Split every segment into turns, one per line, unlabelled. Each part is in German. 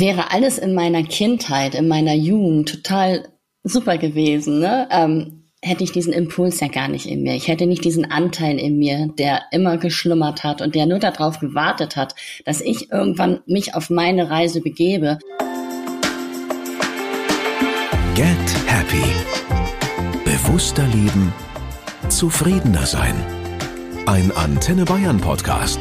wäre alles in meiner Kindheit, in meiner Jugend total super gewesen, ne? Ähm, hätte ich diesen Impuls ja gar nicht in mir. Ich hätte nicht diesen Anteil in mir, der immer geschlummert hat und der nur darauf gewartet hat, dass ich irgendwann mich auf meine Reise begebe.
Get Happy. Bewusster leben. Zufriedener sein. Ein Antenne Bayern Podcast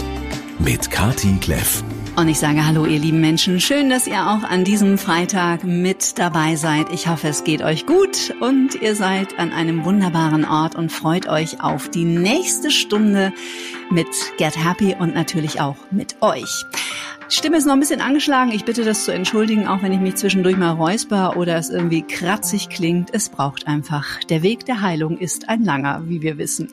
mit Kati Kleff.
Und ich sage Hallo, ihr lieben Menschen. Schön, dass ihr auch an diesem Freitag mit dabei seid. Ich hoffe, es geht euch gut und ihr seid an einem wunderbaren Ort und freut euch auf die nächste Stunde mit Get Happy und natürlich auch mit euch. Stimme ist noch ein bisschen angeschlagen. Ich bitte das zu entschuldigen, auch wenn ich mich zwischendurch mal räusper oder es irgendwie kratzig klingt. Es braucht einfach. Der Weg der Heilung ist ein langer, wie wir wissen.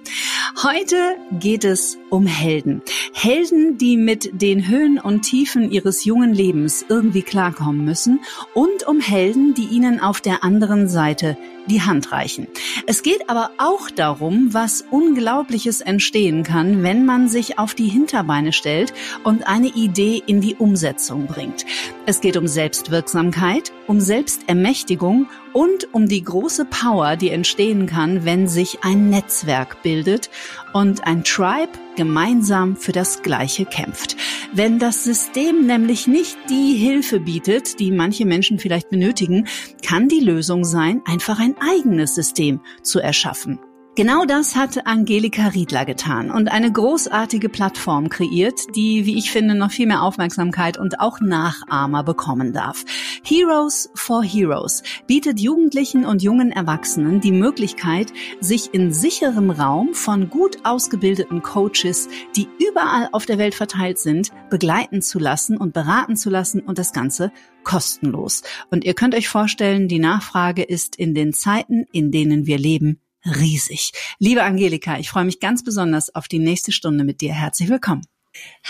Heute geht es um Helden. Helden, die mit den Höhen und Tiefen ihres jungen Lebens irgendwie klarkommen müssen und um Helden, die ihnen auf der anderen Seite die Hand reichen. Es geht aber auch darum, was Unglaubliches entstehen kann, wenn man sich auf die Hinterbeine stellt und eine Idee in die Umsetzung bringt. Es geht um Selbstwirksamkeit, um Selbstermächtigung und um die große Power, die entstehen kann, wenn sich ein Netzwerk bildet und ein Tribe gemeinsam für das Gleiche kämpft. Wenn das System nämlich nicht die Hilfe bietet, die manche Menschen vielleicht benötigen, kann die Lösung sein, einfach ein eigenes System zu erschaffen. Genau das hat Angelika Riedler getan und eine großartige Plattform kreiert, die, wie ich finde, noch viel mehr Aufmerksamkeit und auch Nachahmer bekommen darf. Heroes for Heroes bietet Jugendlichen und jungen Erwachsenen die Möglichkeit, sich in sicherem Raum von gut ausgebildeten Coaches, die überall auf der Welt verteilt sind, begleiten zu lassen und beraten zu lassen und das Ganze kostenlos. Und ihr könnt euch vorstellen, die Nachfrage ist in den Zeiten, in denen wir leben, riesig. Liebe Angelika, ich freue mich ganz besonders auf die nächste Stunde mit dir. Herzlich willkommen.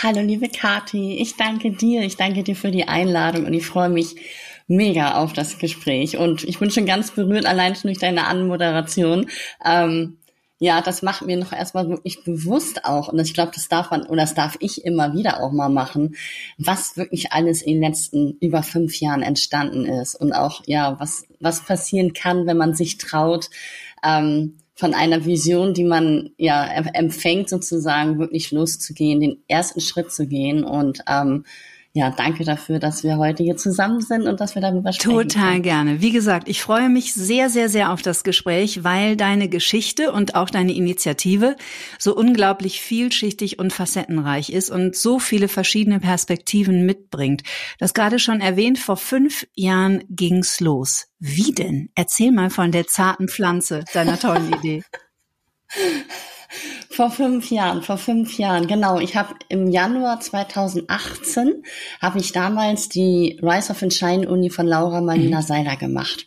Hallo, liebe Kathi. Ich danke dir. Ich danke dir für die Einladung und ich freue mich mega auf das Gespräch. Und ich bin schon ganz berührt, allein schon durch deine Anmoderation. Ähm, ja, das macht mir noch erstmal wirklich bewusst auch. Und ich glaube, das darf man oder das darf ich immer wieder auch mal machen, was wirklich alles in den letzten über fünf Jahren entstanden ist und auch, ja, was, was passieren kann, wenn man sich traut, ähm, von einer Vision, die man ja empfängt, sozusagen wirklich loszugehen, den ersten Schritt zu gehen und ähm, ja, danke dafür, dass wir heute hier zusammen sind und dass wir darüber sprechen.
Total können. gerne. Wie gesagt, ich freue mich sehr, sehr, sehr auf das Gespräch, weil deine Geschichte und auch deine Initiative so unglaublich vielschichtig und facettenreich ist und so viele verschiedene Perspektiven mitbringt. Das gerade schon erwähnt, vor fünf Jahren ging's los. Wie denn? Erzähl mal von der zarten Pflanze deiner tollen Idee.
Vor fünf Jahren, vor fünf Jahren, genau. Ich habe im Januar 2018 habe ich damals die Rise of Shine Uni von Laura Marlina mhm. Seiler gemacht.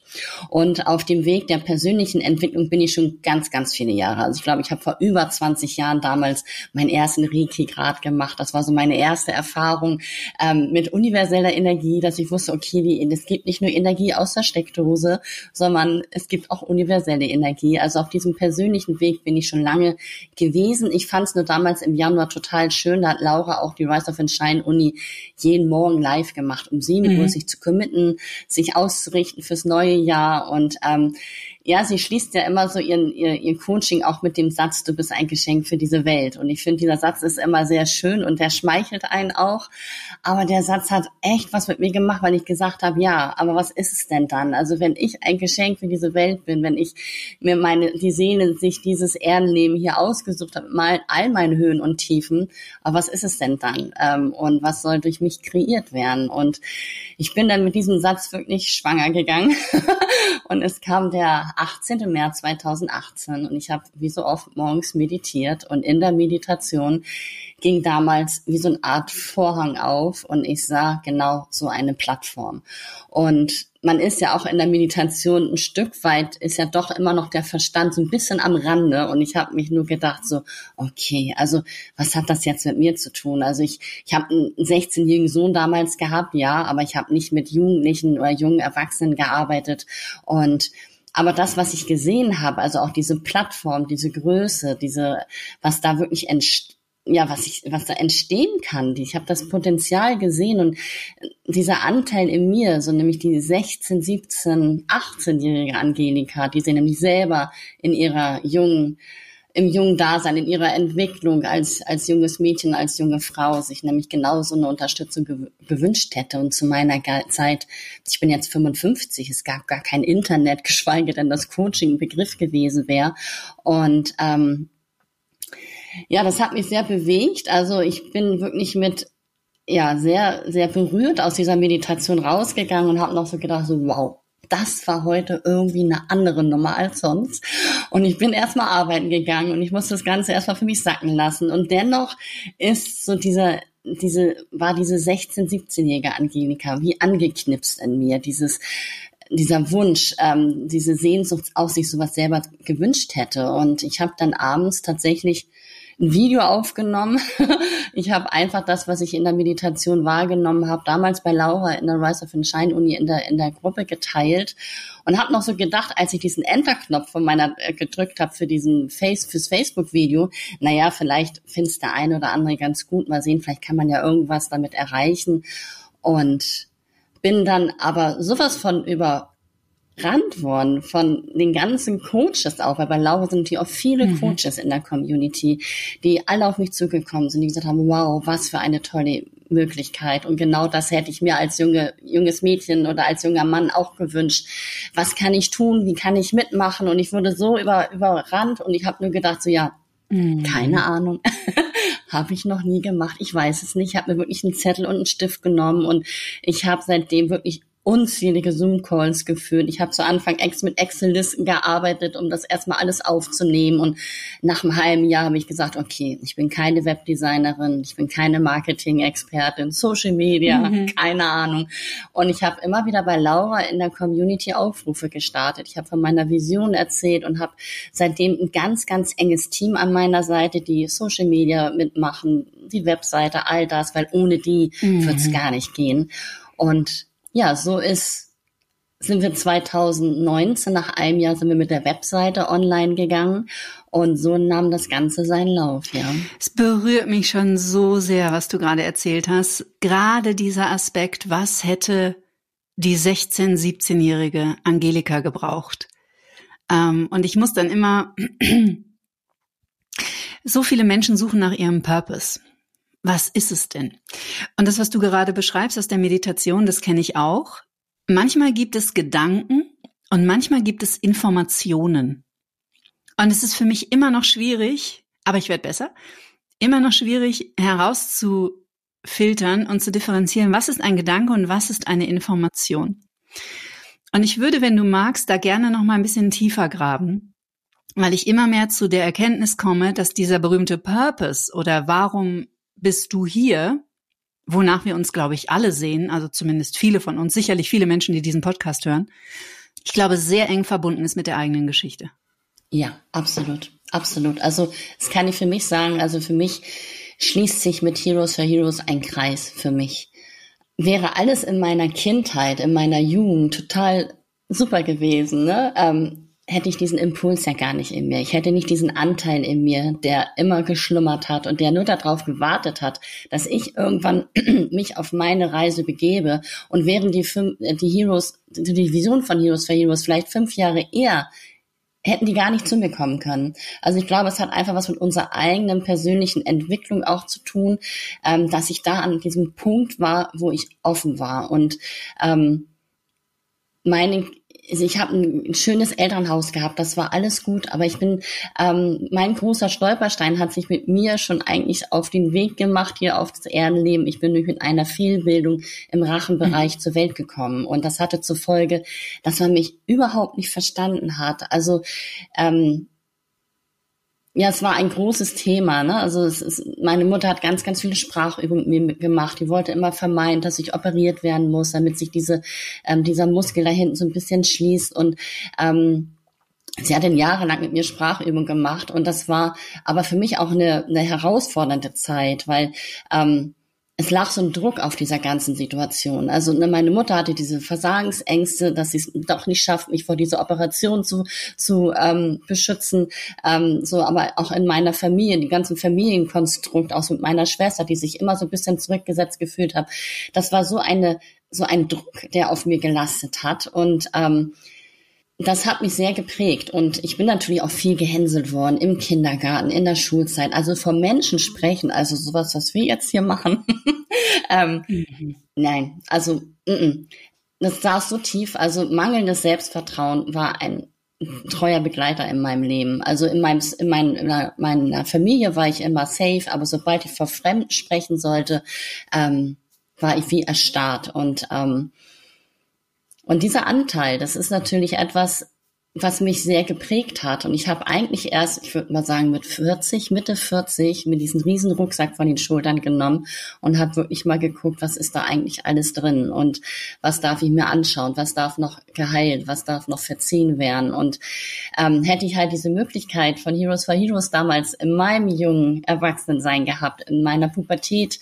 Und auf dem Weg der persönlichen Entwicklung bin ich schon ganz, ganz viele Jahre. Also ich glaube, ich habe vor über 20 Jahren damals meinen ersten Reiki-Grad gemacht. Das war so meine erste Erfahrung ähm, mit universeller Energie, dass ich wusste, okay, die, es gibt nicht nur Energie aus der Steckdose, sondern es gibt auch universelle Energie. Also auf diesem persönlichen Weg bin ich schon lange gewesen. Ich fand es nur damals im Januar total schön. Da hat Laura auch die Rise of Shine Uni jeden Morgen live gemacht, um sieben mhm. Uhr sich zu committen, sich auszurichten fürs neue Jahr und ähm, ja, sie schließt ja immer so ihren, ihr, ihr Coaching auch mit dem Satz, du bist ein Geschenk für diese Welt. Und ich finde, dieser Satz ist immer sehr schön und der schmeichelt einen auch. Aber der Satz hat echt was mit mir gemacht, weil ich gesagt habe, ja, aber was ist es denn dann? Also wenn ich ein Geschenk für diese Welt bin, wenn ich mir meine, die Seele sich dieses Erdenleben hier ausgesucht habe, mal all meine Höhen und Tiefen, aber was ist es denn dann? Ähm, und was soll durch mich kreiert werden? Und ich bin dann mit diesem Satz wirklich schwanger gegangen. und es kam der 18. März 2018 und ich habe wie so oft morgens meditiert und in der Meditation ging damals wie so eine Art Vorhang auf und ich sah genau so eine Plattform. Und man ist ja auch in der Meditation ein Stück weit, ist ja doch immer noch der Verstand so ein bisschen am Rande. Und ich habe mich nur gedacht, so, okay, also was hat das jetzt mit mir zu tun? Also ich, ich habe einen 16-jährigen Sohn damals gehabt, ja, aber ich habe nicht mit Jugendlichen oder jungen Erwachsenen gearbeitet. Und aber das, was ich gesehen habe, also auch diese Plattform, diese Größe, diese, was da wirklich entsteht, ja, was ich, was da entstehen kann. Ich habe das Potenzial gesehen und dieser Anteil in mir, so nämlich die 16, 17, 18-jährige Angelika, die sie nämlich selber in ihrer jungen im jungen Dasein, in ihrer Entwicklung als, als junges Mädchen, als junge Frau sich nämlich genauso eine Unterstützung gew gewünscht hätte. Und zu meiner Zeit, ich bin jetzt 55, es gab gar kein Internet, geschweige denn das Coaching ein Begriff gewesen wäre. Und ähm, ja, das hat mich sehr bewegt. Also ich bin wirklich mit ja sehr sehr berührt aus dieser Meditation rausgegangen und habe noch so gedacht so wow das war heute irgendwie eine andere Nummer als sonst. Und ich bin erstmal arbeiten gegangen und ich musste das Ganze erstmal für mich sacken lassen. Und dennoch ist so dieser, diese, war diese 16-, 17-jährige Angelika wie angeknipst in mir. Dieses, dieser Wunsch, ähm, diese Sehnsucht aus sich sowas selber gewünscht hätte. Und ich habe dann abends tatsächlich ein Video aufgenommen. ich habe einfach das, was ich in der Meditation wahrgenommen habe, damals bei Laura in der Rise of Shine Uni in der, in der Gruppe geteilt und habe noch so gedacht, als ich diesen Enter-Knopf von meiner äh, gedrückt habe für diesen Face, fürs Facebook-Video, naja, vielleicht findest der eine oder andere ganz gut, mal sehen, vielleicht kann man ja irgendwas damit erreichen. Und bin dann aber sowas von über worden von den ganzen Coaches auch, weil bei Laura sind hier auch viele mhm. Coaches in der Community, die alle auf mich zugekommen sind, die gesagt haben, wow, was für eine tolle Möglichkeit. Und genau das hätte ich mir als junge, junges Mädchen oder als junger Mann auch gewünscht. Was kann ich tun? Wie kann ich mitmachen? Und ich wurde so über, überrannt und ich habe nur gedacht, so ja, mhm. keine Ahnung. habe ich noch nie gemacht. Ich weiß es nicht. Ich habe mir wirklich einen Zettel und einen Stift genommen und ich habe seitdem wirklich unzählige Zoom-Calls geführt. Ich habe zu Anfang ex mit Excel-Listen gearbeitet, um das erstmal alles aufzunehmen. Und nach einem halben Jahr habe ich gesagt, okay, ich bin keine Webdesignerin, ich bin keine Marketing-Expertin, Social Media, mhm. keine Ahnung. Und ich habe immer wieder bei Laura in der Community Aufrufe gestartet. Ich habe von meiner Vision erzählt und habe seitdem ein ganz, ganz enges Team an meiner Seite, die Social Media mitmachen, die Webseite, all das, weil ohne die mhm. wird es gar nicht gehen. Und ja, so ist, sind wir 2019, nach einem Jahr sind wir mit der Webseite online gegangen und so nahm das Ganze seinen Lauf, ja.
Es berührt mich schon so sehr, was du gerade erzählt hast. Gerade dieser Aspekt, was hätte die 16-, 17-jährige Angelika gebraucht? Ähm, und ich muss dann immer, so viele Menschen suchen nach ihrem Purpose. Was ist es denn? Und das, was du gerade beschreibst aus der Meditation, das kenne ich auch. Manchmal gibt es Gedanken und manchmal gibt es Informationen. Und es ist für mich immer noch schwierig, aber ich werde besser, immer noch schwierig herauszufiltern und zu differenzieren, was ist ein Gedanke und was ist eine Information. Und ich würde, wenn du magst, da gerne noch mal ein bisschen tiefer graben, weil ich immer mehr zu der Erkenntnis komme, dass dieser berühmte Purpose oder warum bist du hier, wonach wir uns, glaube ich, alle sehen, also zumindest viele von uns, sicherlich viele Menschen, die diesen Podcast hören, ich glaube, sehr eng verbunden ist mit der eigenen Geschichte.
Ja, absolut, absolut. Also das kann ich für mich sagen. Also für mich schließt sich mit Heroes for Heroes ein Kreis für mich. Wäre alles in meiner Kindheit, in meiner Jugend total super gewesen, ne? Ähm, hätte ich diesen Impuls ja gar nicht in mir. Ich hätte nicht diesen Anteil in mir, der immer geschlummert hat und der nur darauf gewartet hat, dass ich irgendwann mich auf meine Reise begebe. Und während die, äh, die Heroes, die Vision von Heroes for Heroes vielleicht fünf Jahre eher hätten die gar nicht zu mir kommen können. Also ich glaube, es hat einfach was mit unserer eigenen persönlichen Entwicklung auch zu tun, ähm, dass ich da an diesem Punkt war, wo ich offen war und ähm, meine also ich habe ein schönes Elternhaus gehabt, das war alles gut, aber ich bin, ähm, mein großer Stolperstein hat sich mit mir schon eigentlich auf den Weg gemacht hier auf das Erdenleben. Ich bin durch mit einer Fehlbildung im Rachenbereich mhm. zur Welt gekommen und das hatte zur Folge, dass man mich überhaupt nicht verstanden hat. Also ähm, ja, es war ein großes Thema. Ne? Also es ist, meine Mutter hat ganz, ganz viele Sprachübungen mit mir gemacht. Die wollte immer vermeiden, dass ich operiert werden muss, damit sich diese, ähm, dieser Muskel da hinten so ein bisschen schließt. Und ähm, sie hat dann jahrelang mit mir Sprachübungen gemacht. Und das war aber für mich auch eine, eine herausfordernde Zeit, weil ähm, es lag so ein Druck auf dieser ganzen Situation. Also ne, meine Mutter hatte diese Versagensängste, dass sie es doch nicht schafft, mich vor dieser Operation zu, zu ähm, beschützen. Ähm, so, aber auch in meiner Familie, die ganzen Familienkonstrukt, auch mit meiner Schwester, die sich immer so ein bisschen zurückgesetzt gefühlt hat. Das war so eine so ein Druck, der auf mir gelastet hat und ähm, das hat mich sehr geprägt und ich bin natürlich auch viel gehänselt worden im Kindergarten, in der Schulzeit. Also vor Menschen sprechen, also sowas, was wir jetzt hier machen. ähm, mhm. Nein, also mm -mm. das saß so tief. Also mangelndes Selbstvertrauen war ein treuer Begleiter in meinem Leben. Also in meinem, in, mein, in meiner Familie war ich immer safe, aber sobald ich vor Fremden sprechen sollte, ähm, war ich wie erstarrt und ähm, und dieser Anteil, das ist natürlich etwas, was mich sehr geprägt hat. Und ich habe eigentlich erst, ich würde mal sagen, mit 40, Mitte 40, mir diesen riesen Rucksack von den Schultern genommen und habe wirklich mal geguckt, was ist da eigentlich alles drin und was darf ich mir anschauen, was darf noch geheilt, was darf noch verziehen werden. Und ähm, hätte ich halt diese Möglichkeit von Heroes for Heroes damals in meinem jungen Erwachsenensein gehabt, in meiner Pubertät,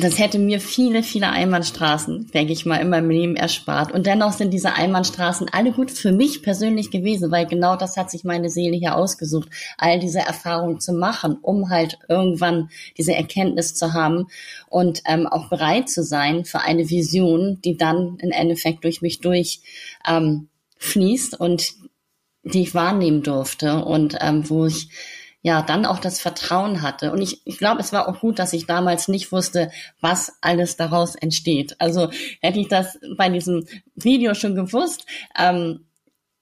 das hätte mir viele, viele Einbahnstraßen, denke ich mal, in meinem Leben erspart. Und dennoch sind diese Einbahnstraßen alle gut für mich persönlich gewesen, weil genau das hat sich meine Seele hier ausgesucht, all diese Erfahrungen zu machen, um halt irgendwann diese Erkenntnis zu haben und ähm, auch bereit zu sein für eine Vision, die dann im Endeffekt durch mich durch ähm, fließt und die ich wahrnehmen durfte und ähm, wo ich ja dann auch das Vertrauen hatte. Und ich, ich glaube, es war auch gut, dass ich damals nicht wusste, was alles daraus entsteht. Also hätte ich das bei diesem Video schon gewusst, ähm,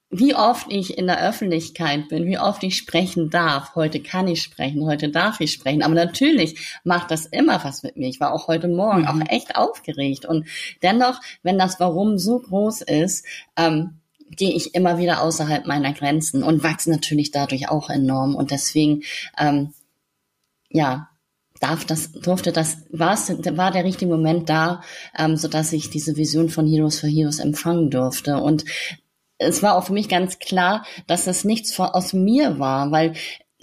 wie oft ich in der Öffentlichkeit bin, wie oft ich sprechen darf. Heute kann ich sprechen, heute darf ich sprechen. Aber natürlich macht das immer was mit mir. Ich war auch heute Morgen mhm. auch echt aufgeregt. Und dennoch, wenn das Warum so groß ist, ähm, gehe ich immer wieder außerhalb meiner Grenzen und wachse natürlich dadurch auch enorm. Und deswegen, ähm, ja, darf das, durfte das, war, war der richtige Moment da, ähm, so dass ich diese Vision von Heroes for Heroes empfangen durfte. Und es war auch für mich ganz klar, dass es nichts aus mir war, weil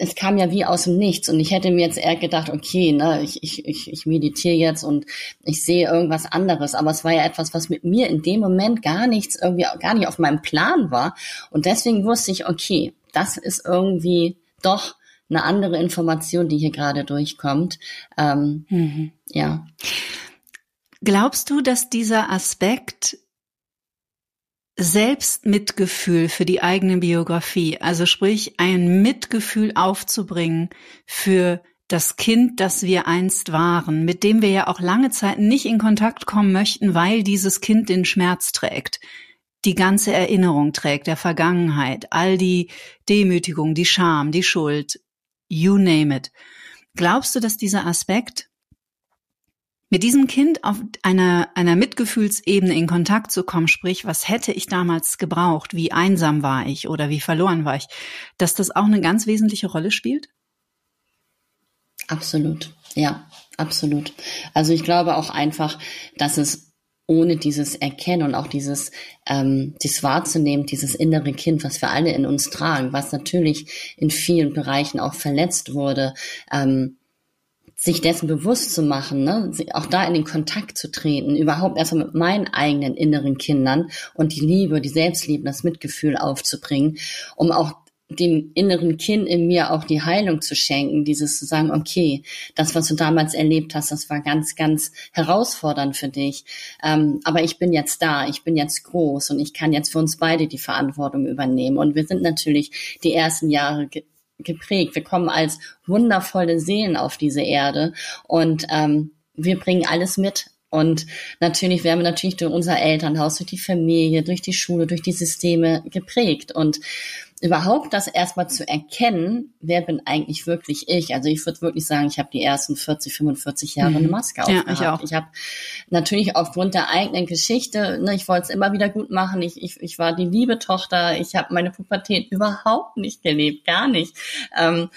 es kam ja wie aus dem Nichts und ich hätte mir jetzt eher gedacht, okay, ne, ich, ich, ich, ich meditiere jetzt und ich sehe irgendwas anderes, aber es war ja etwas, was mit mir in dem Moment gar nichts, irgendwie gar nicht auf meinem Plan war und deswegen wusste ich, okay, das ist irgendwie doch eine andere Information, die hier gerade durchkommt. Ähm, mhm. Ja.
Glaubst du, dass dieser Aspekt Selbstmitgefühl für die eigene Biografie, also sprich ein Mitgefühl aufzubringen für das Kind, das wir einst waren, mit dem wir ja auch lange Zeit nicht in Kontakt kommen möchten, weil dieses Kind den Schmerz trägt, die ganze Erinnerung trägt der Vergangenheit, all die Demütigung, die Scham, die Schuld, you name it. Glaubst du, dass dieser Aspekt mit diesem Kind auf einer, einer Mitgefühlsebene in Kontakt zu kommen, sprich, was hätte ich damals gebraucht, wie einsam war ich oder wie verloren war ich, dass das auch eine ganz wesentliche Rolle spielt?
Absolut, ja, absolut. Also ich glaube auch einfach, dass es ohne dieses Erkennen und auch dieses, ähm, dieses wahrzunehmen, dieses innere Kind, was wir alle in uns tragen, was natürlich in vielen Bereichen auch verletzt wurde, ähm, sich dessen bewusst zu machen, ne? auch da in den Kontakt zu treten, überhaupt erstmal mit meinen eigenen inneren Kindern und die Liebe, die Selbstliebe, das Mitgefühl aufzubringen, um auch dem inneren Kind in mir auch die Heilung zu schenken, dieses zu sagen, okay, das, was du damals erlebt hast, das war ganz, ganz herausfordernd für dich. Ähm, aber ich bin jetzt da, ich bin jetzt groß und ich kann jetzt für uns beide die Verantwortung übernehmen. Und wir sind natürlich die ersten Jahre geprägt. Wir kommen als wundervolle Seelen auf diese Erde und ähm, wir bringen alles mit. Und natürlich werden wir natürlich durch unser Elternhaus, durch die Familie, durch die Schule, durch die Systeme geprägt. Und überhaupt das erstmal zu erkennen, wer bin eigentlich wirklich ich. Also ich würde wirklich sagen, ich habe die ersten 40, 45 Jahre eine mhm. Maske
ja, Ich, auch.
ich habe natürlich aufgrund der eigenen Geschichte, ne, ich wollte es immer wieder gut machen. Ich, ich, ich war die liebe Tochter. Ich habe meine Pubertät überhaupt nicht gelebt, gar nicht. Ähm,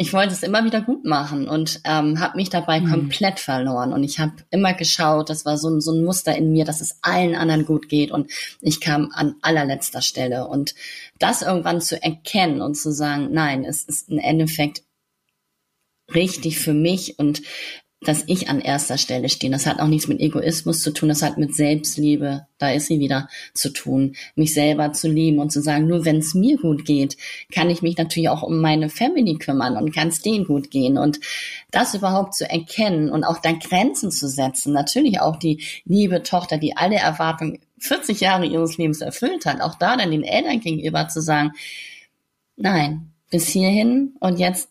ich wollte es immer wieder gut machen und ähm, habe mich dabei mhm. komplett verloren. Und ich habe immer geschaut, das war so ein, so ein Muster in mir, dass es allen anderen gut geht. Und ich kam an allerletzter Stelle. Und das irgendwann zu erkennen und zu sagen, nein, es ist im Endeffekt richtig für mich und dass ich an erster Stelle stehe. Das hat auch nichts mit Egoismus zu tun, das hat mit Selbstliebe, da ist sie wieder, zu tun, mich selber zu lieben und zu sagen, nur wenn es mir gut geht, kann ich mich natürlich auch um meine Family kümmern und kann es denen gut gehen. Und das überhaupt zu erkennen und auch da Grenzen zu setzen, natürlich auch die liebe Tochter, die alle Erwartungen 40 Jahre ihres Lebens erfüllt hat, auch da dann den Eltern gegenüber zu sagen, nein, bis hierhin und jetzt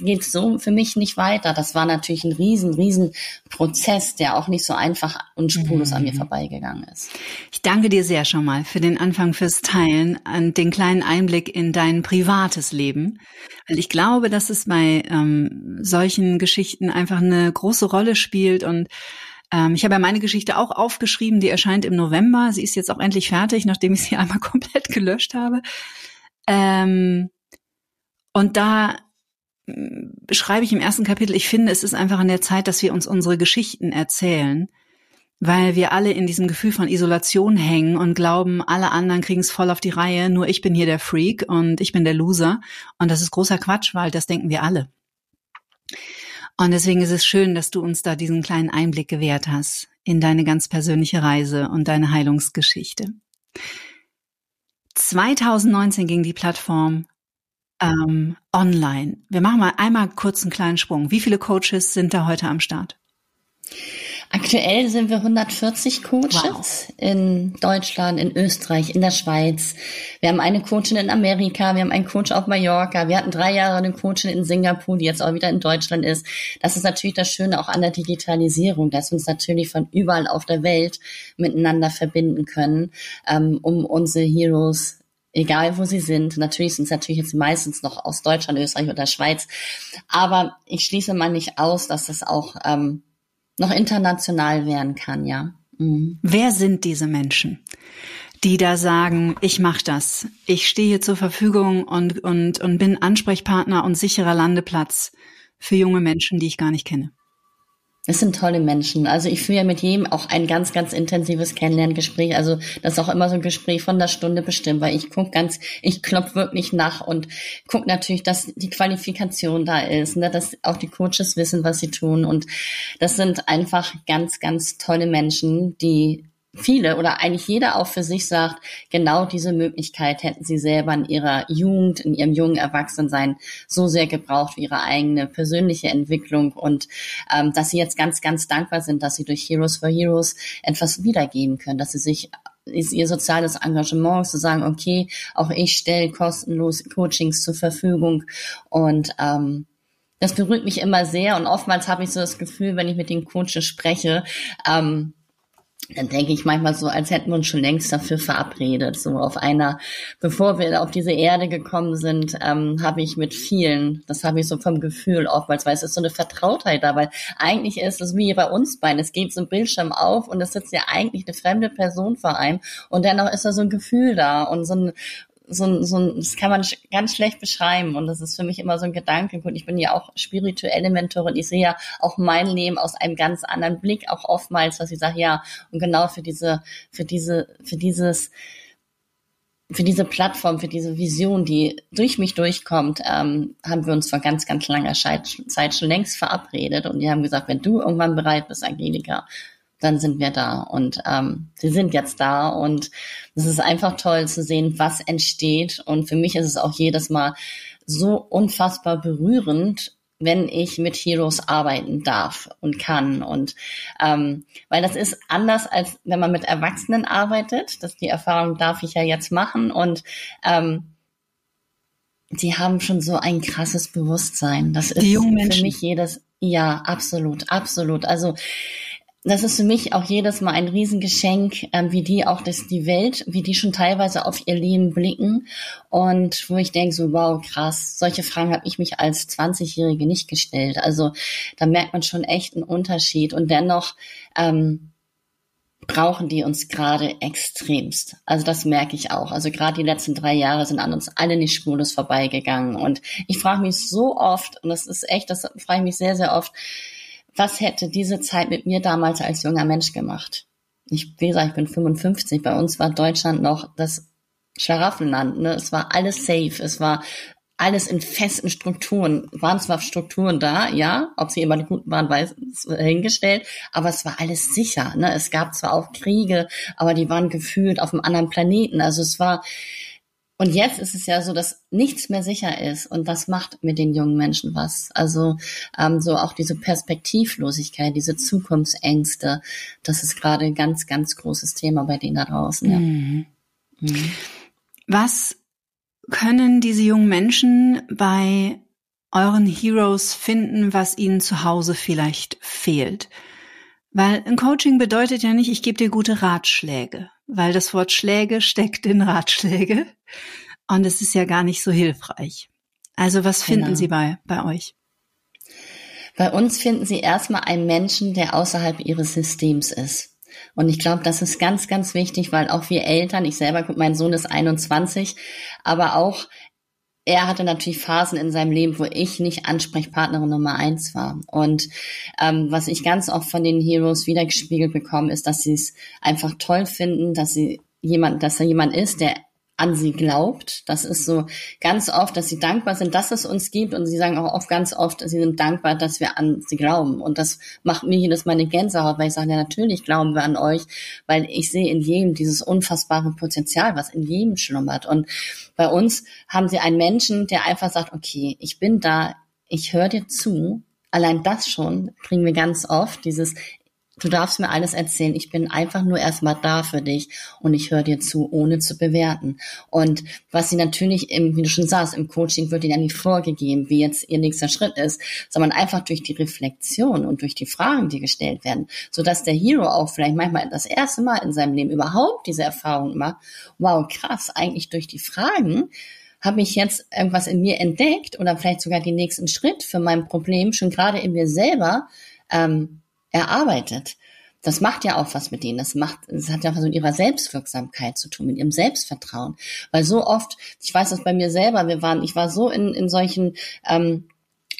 geht so für mich nicht weiter. Das war natürlich ein riesen, riesen Prozess, der auch nicht so einfach und spurlos mhm. an mir mhm. vorbeigegangen ist.
Ich danke dir sehr schon mal für den Anfang, fürs Teilen und den kleinen Einblick in dein privates Leben. Weil ich glaube, dass es bei ähm, solchen Geschichten einfach eine große Rolle spielt und ähm, ich habe ja meine Geschichte auch aufgeschrieben, die erscheint im November. Sie ist jetzt auch endlich fertig, nachdem ich sie einmal komplett gelöscht habe. Ähm, und da beschreibe ich im ersten Kapitel, ich finde, es ist einfach an der Zeit, dass wir uns unsere Geschichten erzählen, weil wir alle in diesem Gefühl von Isolation hängen und glauben, alle anderen kriegen es voll auf die Reihe, nur ich bin hier der Freak und ich bin der Loser. Und das ist großer Quatsch, weil das denken wir alle. Und deswegen ist es schön, dass du uns da diesen kleinen Einblick gewährt hast in deine ganz persönliche Reise und deine Heilungsgeschichte. 2019 ging die Plattform ähm, online. Wir machen mal einmal kurz einen kleinen Sprung. Wie viele Coaches sind da heute am Start?
Aktuell sind wir 140 Coaches wow. in Deutschland, in Österreich, in der Schweiz. Wir haben eine Coachin in Amerika, wir haben einen Coach auf Mallorca, wir hatten drei Jahre eine Coachin in Singapur, die jetzt auch wieder in Deutschland ist. Das ist natürlich das Schöne auch an der Digitalisierung, dass wir uns natürlich von überall auf der Welt miteinander verbinden können, ähm, um unsere Heroes egal wo sie sind. Natürlich sind es natürlich jetzt meistens noch aus Deutschland, Österreich oder Schweiz. Aber ich schließe mal nicht aus, dass das auch ähm, noch international werden kann, ja.
Mhm. Wer sind diese Menschen? die da sagen, ich mache das, ich stehe zur Verfügung und, und, und bin Ansprechpartner und sicherer Landeplatz für junge Menschen, die ich gar nicht kenne.
Es sind tolle Menschen. Also ich führe ja mit jedem auch ein ganz, ganz intensives Kennenlerngespräch. Also das ist auch immer so ein Gespräch von der Stunde bestimmt, weil ich gucke ganz, ich klopfe wirklich nach und gucke natürlich, dass die Qualifikation da ist, ne, dass auch die Coaches wissen, was sie tun. Und das sind einfach ganz, ganz tolle Menschen, die viele oder eigentlich jeder auch für sich sagt, genau diese Möglichkeit hätten sie selber in ihrer Jugend, in ihrem jungen Erwachsensein so sehr gebraucht für ihre eigene persönliche Entwicklung und ähm, dass sie jetzt ganz, ganz dankbar sind, dass sie durch Heroes for Heroes etwas wiedergeben können, dass sie sich ist ihr soziales Engagement zu sagen, okay, auch ich stelle kostenlos Coachings zur Verfügung und ähm, das berührt mich immer sehr und oftmals habe ich so das Gefühl, wenn ich mit den Coaches spreche, ähm, dann denke ich manchmal so, als hätten wir uns schon längst dafür verabredet. So auf einer, bevor wir auf diese Erde gekommen sind, ähm, habe ich mit vielen, das habe ich so vom Gefühl oftmals, weil es ist so eine Vertrautheit da, weil eigentlich ist es wie bei uns beiden. Es geht so ein Bildschirm auf und es sitzt ja eigentlich eine fremde Person vor einem und dennoch ist da so ein Gefühl da und so ein, so, so das kann man ganz schlecht beschreiben und das ist für mich immer so ein Gedanke. Gut, ich bin ja auch spirituelle Mentorin. Ich sehe ja auch mein Leben aus einem ganz anderen Blick, auch oftmals, dass ich sage, ja, und genau für diese, für diese, für dieses, für diese Plattform, für diese Vision, die durch mich durchkommt, ähm, haben wir uns vor ganz, ganz langer Zeit schon längst verabredet und die haben gesagt, wenn du irgendwann bereit bist, Angelika, dann sind wir da. Und ähm, sie sind jetzt da und es ist einfach toll zu sehen, was entsteht. Und für mich ist es auch jedes Mal so unfassbar berührend, wenn ich mit Heroes arbeiten darf und kann. Und ähm, weil das ist anders, als wenn man mit Erwachsenen arbeitet. Das die Erfahrung darf ich ja jetzt machen. Und ähm, die haben schon so ein krasses Bewusstsein. Das ist für mich jedes, ja, absolut, absolut. Also das ist für mich auch jedes Mal ein Riesengeschenk, ähm, wie die auch das, die Welt, wie die schon teilweise auf ihr Leben blicken und wo ich denke so, wow, krass, solche Fragen habe ich mich als 20-Jährige nicht gestellt. Also da merkt man schon echt einen Unterschied und dennoch ähm, brauchen die uns gerade extremst. Also das merke ich auch. Also gerade die letzten drei Jahre sind an uns alle nicht spurlos vorbeigegangen und ich frage mich so oft und das ist echt, das frage ich mich sehr, sehr oft, was hätte diese Zeit mit mir damals als junger Mensch gemacht? Ich, wie gesagt, ich bin 55. Bei uns war Deutschland noch das Schlaraffenland. Ne? Es war alles safe. Es war alles in festen Strukturen. Waren zwar Strukturen da, ja, ob sie immer gut waren, weiß hingestellt, aber es war alles sicher. Ne? Es gab zwar auch Kriege, aber die waren gefühlt auf einem anderen Planeten. Also es war, und jetzt ist es ja so, dass nichts mehr sicher ist und das macht mit den jungen Menschen was. Also ähm, so auch diese Perspektivlosigkeit, diese Zukunftsängste, das ist gerade ein ganz, ganz großes Thema bei denen da draußen. Ja. Mhm.
Mhm. Was können diese jungen Menschen bei euren Heroes finden, was ihnen zu Hause vielleicht fehlt? Weil ein Coaching bedeutet ja nicht, ich gebe dir gute Ratschläge, weil das Wort Schläge steckt in Ratschläge und es ist ja gar nicht so hilfreich. Also was finden genau. Sie bei, bei euch?
Bei uns finden Sie erstmal einen Menschen, der außerhalb Ihres Systems ist. Und ich glaube, das ist ganz, ganz wichtig, weil auch wir Eltern, ich selber, mein Sohn ist 21, aber auch er hatte natürlich Phasen in seinem Leben, wo ich nicht Ansprechpartnerin Nummer eins war. Und ähm, was ich ganz oft von den Heroes wiedergespiegelt bekomme, ist, dass sie es einfach toll finden, dass sie jemand, dass da jemand ist, der an sie glaubt. Das ist so ganz oft, dass sie dankbar sind, dass es uns gibt. Und sie sagen auch oft ganz oft, sie sind dankbar, dass wir an sie glauben. Und das macht mir jedes Mal eine Gänsehaut, weil ich sage, ja, natürlich glauben wir an euch, weil ich sehe in jedem dieses unfassbare Potenzial, was in jedem schlummert. Und bei uns haben sie einen Menschen, der einfach sagt, okay, ich bin da, ich höre dir zu. Allein das schon kriegen wir ganz oft, dieses, Du darfst mir alles erzählen. Ich bin einfach nur erstmal da für dich und ich höre dir zu, ohne zu bewerten. Und was sie natürlich, im, wie du schon sagst, im Coaching wird ihnen ja nicht vorgegeben, wie jetzt ihr nächster Schritt ist, sondern einfach durch die Reflexion und durch die Fragen, die gestellt werden, sodass der Hero auch vielleicht manchmal das erste Mal in seinem Leben überhaupt diese Erfahrung macht. Wow, krass, eigentlich durch die Fragen habe ich jetzt irgendwas in mir entdeckt oder vielleicht sogar den nächsten Schritt für mein Problem schon gerade in mir selber ähm, erarbeitet. Das macht ja auch was mit denen. Das macht, das hat ja was mit ihrer Selbstwirksamkeit zu tun, mit ihrem Selbstvertrauen. Weil so oft, ich weiß das bei mir selber, wir waren, ich war so in, in solchen ähm,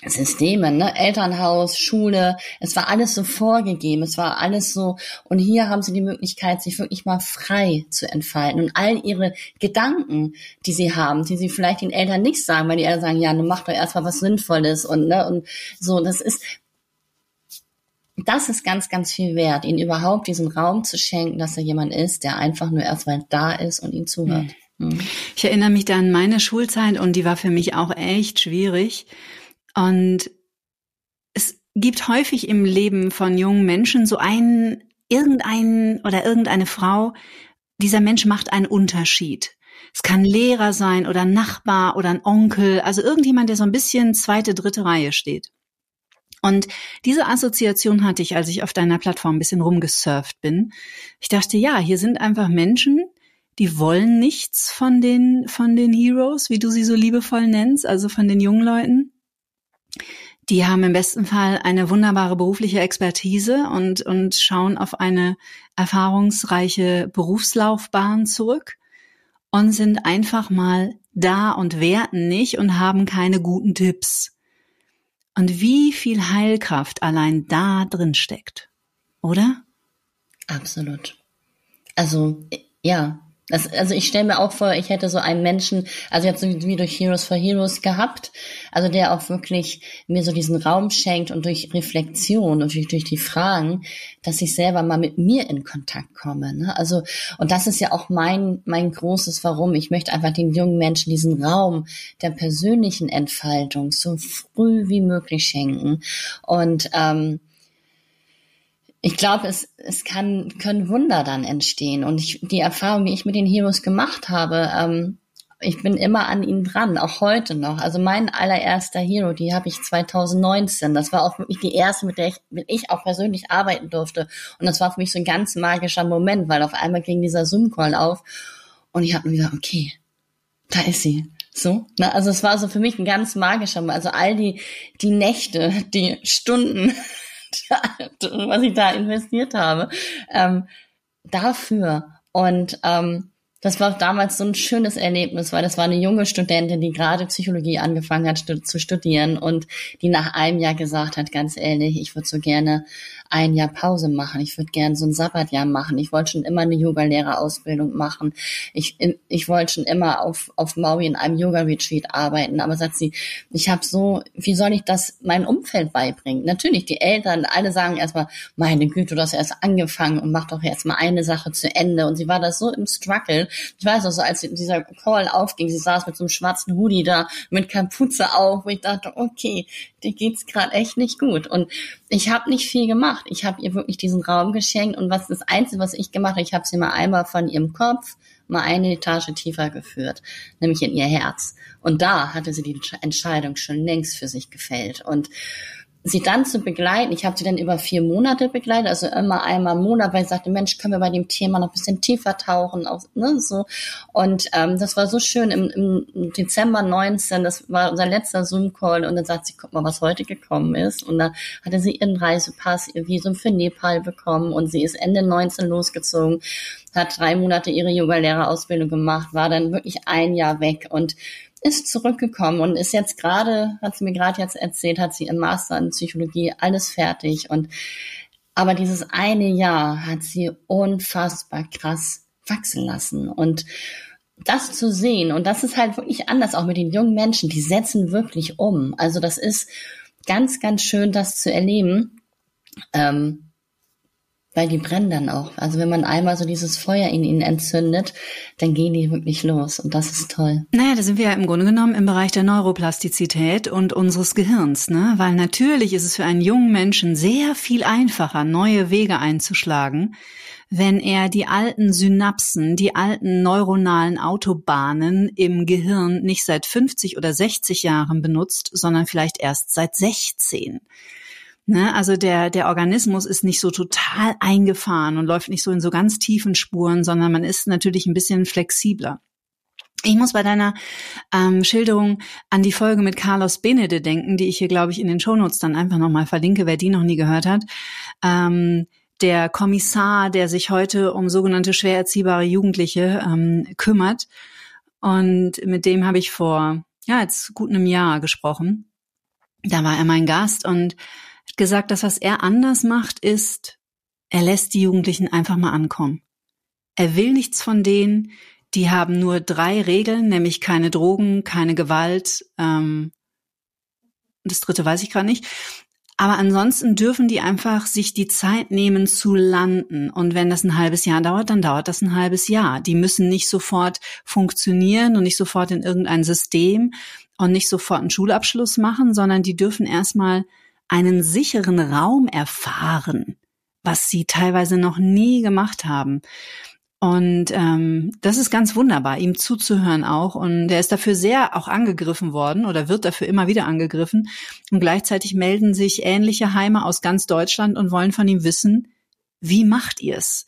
Systemen, ne? Elternhaus, Schule, es war alles so vorgegeben, es war alles so, und hier haben sie die Möglichkeit, sich wirklich mal frei zu entfalten und all ihre Gedanken, die sie haben, die sie vielleicht den Eltern nicht sagen, weil die Eltern sagen, ja, du mach doch erstmal was Sinnvolles und, ne, und so, das ist, das ist ganz, ganz viel wert, ihnen überhaupt diesen Raum zu schenken, dass er jemand ist, der einfach nur erstmal da ist und ihnen zuhört.
Mhm. Ich erinnere mich da an meine Schulzeit und die war für mich auch echt schwierig. Und es gibt häufig im Leben von jungen Menschen so einen, irgendeinen oder irgendeine Frau, dieser Mensch macht einen Unterschied. Es kann Lehrer sein oder Nachbar oder ein Onkel, also irgendjemand, der so ein bisschen zweite, dritte Reihe steht. Und diese Assoziation hatte ich, als ich auf deiner Plattform ein bisschen rumgesurft bin. Ich dachte, ja, hier sind einfach Menschen, die wollen nichts von den, von den Heroes, wie du sie so liebevoll nennst, also von den jungen Leuten. Die haben im besten Fall eine wunderbare berufliche Expertise und, und schauen auf eine erfahrungsreiche Berufslaufbahn zurück und sind einfach mal da und werten nicht und haben keine guten Tipps. Und wie viel Heilkraft allein da drin steckt, oder?
Absolut. Also, ja. Das, also ich stelle mir auch vor, ich hätte so einen Menschen, also jetzt wie durch Heroes for Heroes gehabt, also der auch wirklich mir so diesen Raum schenkt und durch Reflexion und durch, durch die Fragen, dass ich selber mal mit mir in Kontakt komme. Ne? Also und das ist ja auch mein mein großes Warum. Ich möchte einfach den jungen Menschen diesen Raum der persönlichen Entfaltung so früh wie möglich schenken und ähm, ich glaube, es, es kann, können Wunder dann entstehen. Und ich, die Erfahrung, die ich mit den Heroes gemacht habe, ähm, ich bin immer an ihnen dran, auch heute noch. Also mein allererster Hero, die habe ich 2019. Das war auch wirklich die erste, mit der ich, mit ich auch persönlich arbeiten durfte. Und das war für mich so ein ganz magischer Moment, weil auf einmal ging dieser Zoom-Call auf und ich habe mir gesagt, okay, da ist sie. So, ne? also es war so für mich ein ganz magischer, Moment. also all die die Nächte, die Stunden, was ich da investiert habe, ähm, dafür. Und ähm, das war damals so ein schönes Erlebnis, weil das war eine junge Studentin, die gerade Psychologie angefangen hat zu studieren und die nach einem Jahr gesagt hat, ganz ehrlich, ich würde so gerne ein Jahr Pause machen. Ich würde gerne so ein Sabbatjahr machen. Ich wollte schon immer eine Yogalehrerausbildung machen. Ich, ich wollte schon immer auf, auf Maui in einem Yoga-Retreat arbeiten. Aber sagt sie, ich habe so, wie soll ich das meinem Umfeld beibringen? Natürlich, die Eltern, alle sagen erstmal, meine Güte, du hast erst angefangen und mach doch erstmal eine Sache zu Ende. Und sie war da so im Struggle. Ich weiß auch so, als dieser Call aufging, sie saß mit so einem schwarzen Hoodie da, mit Kapuze auf, wo ich dachte, okay, dir geht's gerade echt nicht gut. Und ich habe nicht viel gemacht. Ich habe ihr wirklich diesen Raum geschenkt und was das Einzige, was ich gemacht habe, ich habe sie mal einmal von ihrem Kopf mal eine Etage tiefer geführt, nämlich in ihr Herz. Und da hatte sie die Entscheidung schon längst für sich gefällt. Und sie dann zu begleiten, ich habe sie dann über vier Monate begleitet, also immer einmal im Monat, weil ich sagte, Mensch, können wir bei dem Thema noch ein bisschen tiefer tauchen, auch, ne, so. Und ähm, das war so schön im, im Dezember 19, das war unser letzter Zoom-Call und dann sagt sie, guck mal, was heute gekommen ist. Und da hatte sie ihren Reisepass, ihr Visum für Nepal bekommen und sie ist Ende 19 losgezogen, hat drei Monate ihre Yoga-Lehrerausbildung gemacht, war dann wirklich ein Jahr weg und ist zurückgekommen und ist jetzt gerade, hat sie mir gerade jetzt erzählt, hat sie im Master in Psychologie alles fertig und aber dieses eine Jahr hat sie unfassbar krass wachsen lassen und das zu sehen und das ist halt wirklich anders auch mit den jungen Menschen, die setzen wirklich um. Also das ist ganz, ganz schön, das zu erleben. Ähm, weil die brennen dann auch. Also wenn man einmal so dieses Feuer in ihnen entzündet, dann gehen die wirklich los und das ist toll.
Naja, da sind wir ja im Grunde genommen im Bereich der Neuroplastizität und unseres Gehirns, ne? Weil natürlich ist es für einen jungen Menschen sehr viel einfacher, neue Wege einzuschlagen, wenn er die alten Synapsen, die alten neuronalen Autobahnen im Gehirn nicht seit 50 oder 60 Jahren benutzt, sondern vielleicht erst seit 16. Ne? Also der, der Organismus ist nicht so total eingefahren und läuft nicht so in so ganz tiefen Spuren, sondern man ist natürlich ein bisschen flexibler. Ich muss bei deiner ähm, Schilderung an die Folge mit Carlos Benede denken, die ich hier, glaube ich, in den Shownotes dann einfach nochmal verlinke, wer die noch nie gehört hat. Ähm, der Kommissar, der sich heute um sogenannte schwer erziehbare Jugendliche ähm, kümmert. Und mit dem habe ich vor, ja, jetzt gut einem Jahr gesprochen. Da war er mein Gast und hat gesagt, dass was er anders macht, ist, er lässt die Jugendlichen einfach mal ankommen. Er will nichts von denen, die haben nur drei Regeln, nämlich keine Drogen, keine Gewalt. Ähm, das dritte weiß ich gerade nicht. Aber ansonsten dürfen die einfach sich die Zeit nehmen zu landen. Und wenn das ein halbes Jahr dauert, dann dauert das ein halbes Jahr. Die müssen nicht sofort funktionieren und nicht sofort in irgendein System und nicht sofort einen Schulabschluss machen, sondern die dürfen erstmal einen sicheren Raum erfahren, was sie teilweise noch nie gemacht haben. Und ähm, das ist ganz wunderbar, ihm zuzuhören auch. Und er ist dafür sehr auch angegriffen worden oder wird dafür immer wieder angegriffen. Und gleichzeitig melden sich ähnliche Heime aus ganz Deutschland und wollen von ihm wissen, wie macht ihr es?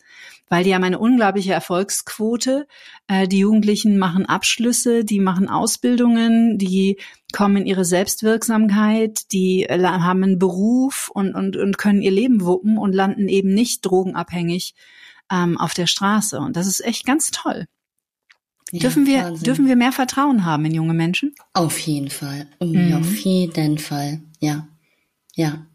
Weil die haben eine unglaubliche Erfolgsquote. Äh, die Jugendlichen machen Abschlüsse, die machen Ausbildungen, die kommen in ihre Selbstwirksamkeit, die äh, haben einen Beruf und, und, und können ihr Leben wuppen und landen eben nicht drogenabhängig ähm, auf der Straße. Und das ist echt ganz toll. Ja, dürfen wir Wahnsinn. dürfen wir mehr Vertrauen haben in junge Menschen?
Auf jeden Fall. Mhm. Auf jeden Fall. Ja. Ja.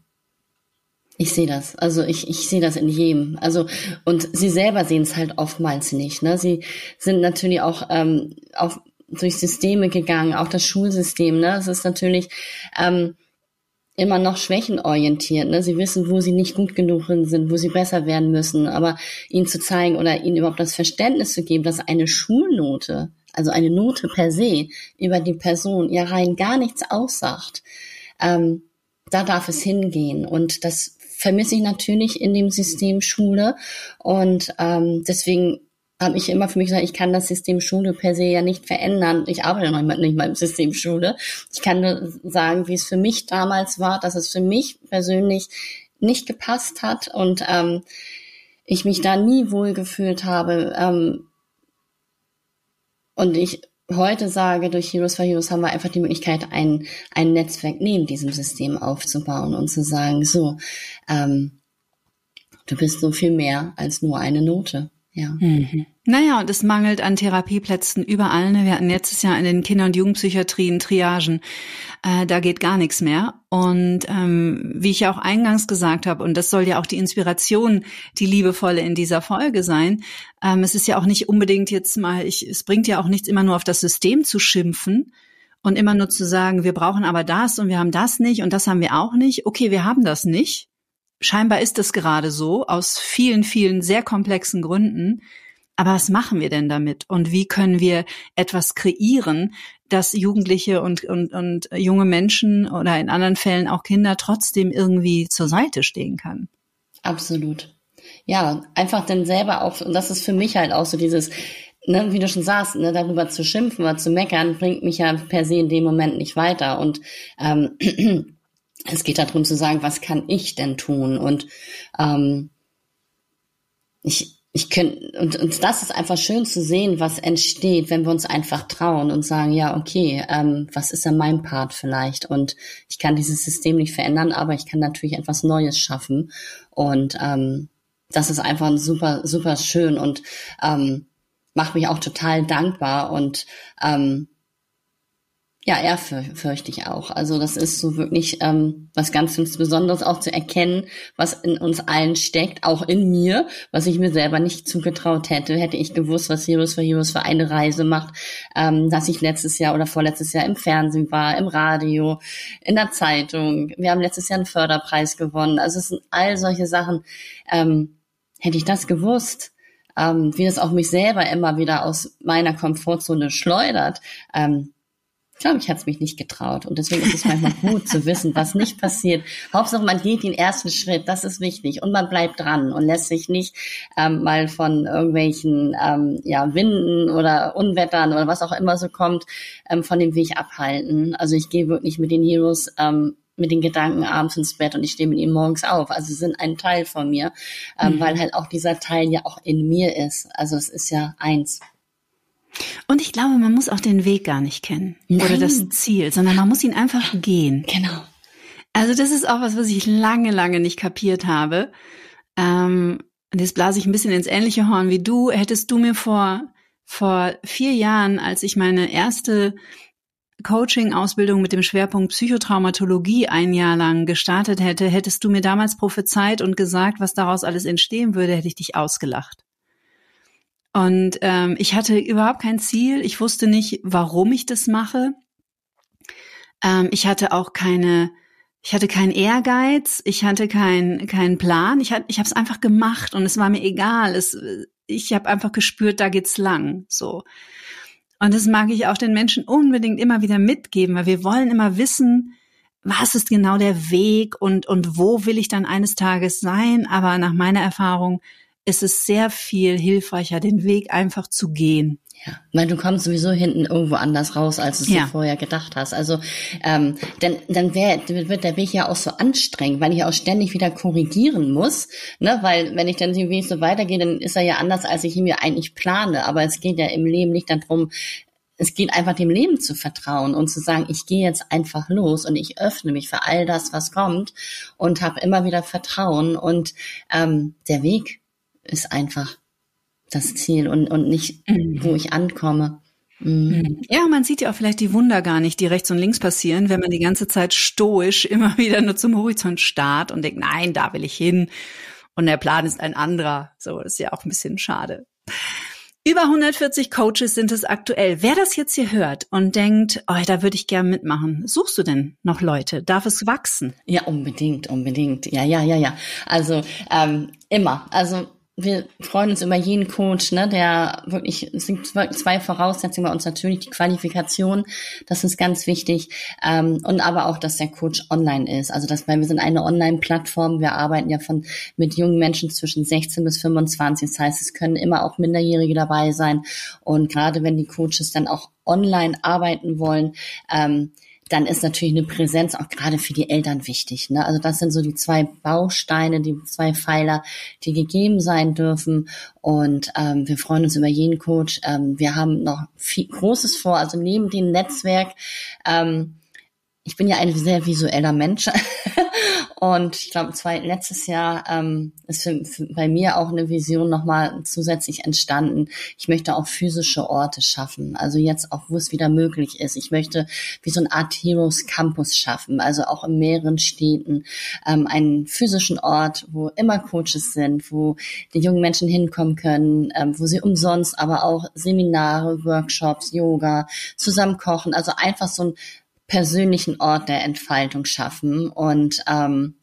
Ich sehe das. Also ich, ich sehe das in jedem. Also und sie selber sehen es halt oftmals nicht. Ne? Sie sind natürlich auch ähm, auf, durch Systeme gegangen, auch das Schulsystem. Ne? Es ist natürlich ähm, immer noch schwächenorientiert. Ne? Sie wissen, wo sie nicht gut genug sind, wo sie besser werden müssen. Aber ihnen zu zeigen oder ihnen überhaupt das Verständnis zu geben, dass eine Schulnote, also eine Note per se über die Person ihr rein gar nichts aussagt. Ähm, da darf es hingehen. Und das vermisse ich natürlich in dem System Schule. Und ähm, deswegen habe ich immer für mich gesagt, ich kann das System Schule per se ja nicht verändern. Ich arbeite noch nicht mal im System Schule. Ich kann nur sagen, wie es für mich damals war, dass es für mich persönlich nicht gepasst hat und ähm, ich mich da nie wohl gefühlt habe. Ähm, und ich heute sage, durch Heroes for Heroes haben wir einfach die Möglichkeit, ein, ein Netzwerk neben diesem System aufzubauen und zu sagen, so, ähm, du bist so viel mehr als nur eine Note. Ja. Mhm.
Naja, und es mangelt an Therapieplätzen überall. Ne? Wir hatten letztes Jahr in den Kinder- und Jugendpsychiatrien Triagen. Äh, da geht gar nichts mehr. Und ähm, wie ich ja auch eingangs gesagt habe, und das soll ja auch die Inspiration, die liebevolle in dieser Folge sein, ähm, es ist ja auch nicht unbedingt jetzt mal, ich, es bringt ja auch nichts immer nur auf das System zu schimpfen und immer nur zu sagen, wir brauchen aber das und wir haben das nicht und das haben wir auch nicht. Okay, wir haben das nicht scheinbar ist es gerade so, aus vielen, vielen sehr komplexen Gründen. Aber was machen wir denn damit? Und wie können wir etwas kreieren, dass Jugendliche und, und, und junge Menschen oder in anderen Fällen auch Kinder trotzdem irgendwie zur Seite stehen kann?
Absolut. Ja, einfach dann selber auch, und das ist für mich halt auch so dieses, ne, wie du schon sagst, ne, darüber zu schimpfen oder zu meckern, bringt mich ja per se in dem Moment nicht weiter. Und ähm, es geht darum zu sagen, was kann ich denn tun? Und ähm, ich, ich könnte, und, und das ist einfach schön zu sehen, was entsteht, wenn wir uns einfach trauen und sagen, ja, okay, ähm, was ist denn mein Part vielleicht? Und ich kann dieses System nicht verändern, aber ich kann natürlich etwas Neues schaffen. Und ähm, das ist einfach super, super schön und ähm, macht mich auch total dankbar und ähm, ja, ehrfürchtig auch. Also das ist so wirklich ähm, was ganz, ganz Besonderes auch zu erkennen, was in uns allen steckt, auch in mir, was ich mir selber nicht zugetraut hätte. Hätte ich gewusst, was Heroes for Heroes für eine Reise macht, ähm, dass ich letztes Jahr oder vorletztes Jahr im Fernsehen war, im Radio, in der Zeitung. Wir haben letztes Jahr einen Förderpreis gewonnen. Also es sind all solche Sachen. Ähm, hätte ich das gewusst, ähm, wie das auch mich selber immer wieder aus meiner Komfortzone schleudert, ähm, glaube ich, hat es mich nicht getraut. Und deswegen ist es manchmal gut zu wissen, was nicht passiert. Hauptsache, man geht den ersten Schritt, das ist wichtig. Und man bleibt dran und lässt sich nicht ähm, mal von irgendwelchen ähm, ja, Winden oder Unwettern oder was auch immer so kommt, ähm, von dem Weg abhalten. Also ich gehe wirklich mit den Heroes ähm, mit den Gedanken abends ins Bett und ich stehe mit ihnen morgens auf. Also sie sind ein Teil von mir, ähm, mhm. weil halt auch dieser Teil ja auch in mir ist. Also es ist ja eins.
Und ich glaube, man muss auch den Weg gar nicht kennen Nein. oder das Ziel, sondern man muss ihn einfach gehen.
Genau.
Also das ist auch was, was ich lange, lange nicht kapiert habe. Ähm, jetzt blase ich ein bisschen ins ähnliche Horn wie du. Hättest du mir vor vor vier Jahren, als ich meine erste Coaching-Ausbildung mit dem Schwerpunkt Psychotraumatologie ein Jahr lang gestartet hätte, hättest du mir damals prophezeit und gesagt, was daraus alles entstehen würde, hätte ich dich ausgelacht. Und ähm, ich hatte überhaupt kein Ziel. Ich wusste nicht, warum ich das mache. Ähm, ich hatte auch keine, ich hatte keinen Ehrgeiz. Ich hatte keinen keinen Plan. Ich hatte, ich habe es einfach gemacht und es war mir egal. Es, ich habe einfach gespürt, da geht's lang. So. Und das mag ich auch den Menschen unbedingt immer wieder mitgeben, weil wir wollen immer wissen, was ist genau der Weg und, und wo will ich dann eines Tages sein. Aber nach meiner Erfahrung ist es sehr viel hilfreicher, den Weg einfach zu gehen.
Ja, weil du kommst sowieso hinten irgendwo anders raus, als du es ja. vorher gedacht hast. Also ähm, dann, dann wär, wird der Weg ja auch so anstrengend, weil ich auch ständig wieder korrigieren muss. Ne? Weil wenn ich dann den Weg so weitergehe, dann ist er ja anders, als ich ihn mir eigentlich plane. Aber es geht ja im Leben nicht darum, es geht einfach dem Leben zu vertrauen und zu sagen, ich gehe jetzt einfach los und ich öffne mich für all das, was kommt und habe immer wieder Vertrauen und ähm, der Weg ist einfach das Ziel und, und nicht, mhm. wo ich ankomme.
Mhm. Ja, man sieht ja auch vielleicht die Wunder gar nicht, die rechts und links passieren, wenn man die ganze Zeit stoisch immer wieder nur zum Horizont starrt und denkt, nein, da will ich hin. Und der Plan ist ein anderer. So, das ist ja auch ein bisschen schade. Über 140 Coaches sind es aktuell. Wer das jetzt hier hört und denkt, oh, da würde ich gerne mitmachen, suchst du denn noch Leute? Darf es wachsen?
Ja, unbedingt, unbedingt. Ja, ja, ja, ja. Also ähm, immer. Also wir freuen uns über jeden Coach, ne, der wirklich, es sind zwei Voraussetzungen bei uns natürlich, die Qualifikation, das ist ganz wichtig, ähm, und aber auch, dass der Coach online ist. Also, dass, weil wir sind eine Online-Plattform, wir arbeiten ja von, mit jungen Menschen zwischen 16 bis 25, das heißt, es können immer auch Minderjährige dabei sein und gerade wenn die Coaches dann auch online arbeiten wollen, ähm, dann ist natürlich eine Präsenz auch gerade für die Eltern wichtig. Ne? Also das sind so die zwei Bausteine, die zwei Pfeiler, die gegeben sein dürfen. Und ähm, wir freuen uns über jeden Coach. Ähm, wir haben noch viel Großes vor. Also neben dem Netzwerk ähm, ich bin ja ein sehr visueller Mensch Und ich glaube, letztes Jahr ähm, ist für, für, bei mir auch eine Vision nochmal zusätzlich entstanden. Ich möchte auch physische Orte schaffen. Also jetzt auch, wo es wieder möglich ist. Ich möchte wie so ein Art Heroes Campus schaffen. Also auch in mehreren Städten ähm, einen physischen Ort, wo immer Coaches sind, wo die jungen Menschen hinkommen können, ähm, wo sie umsonst aber auch Seminare, Workshops, Yoga, zusammen kochen. Also einfach so ein persönlichen Ort der Entfaltung schaffen. Und ähm,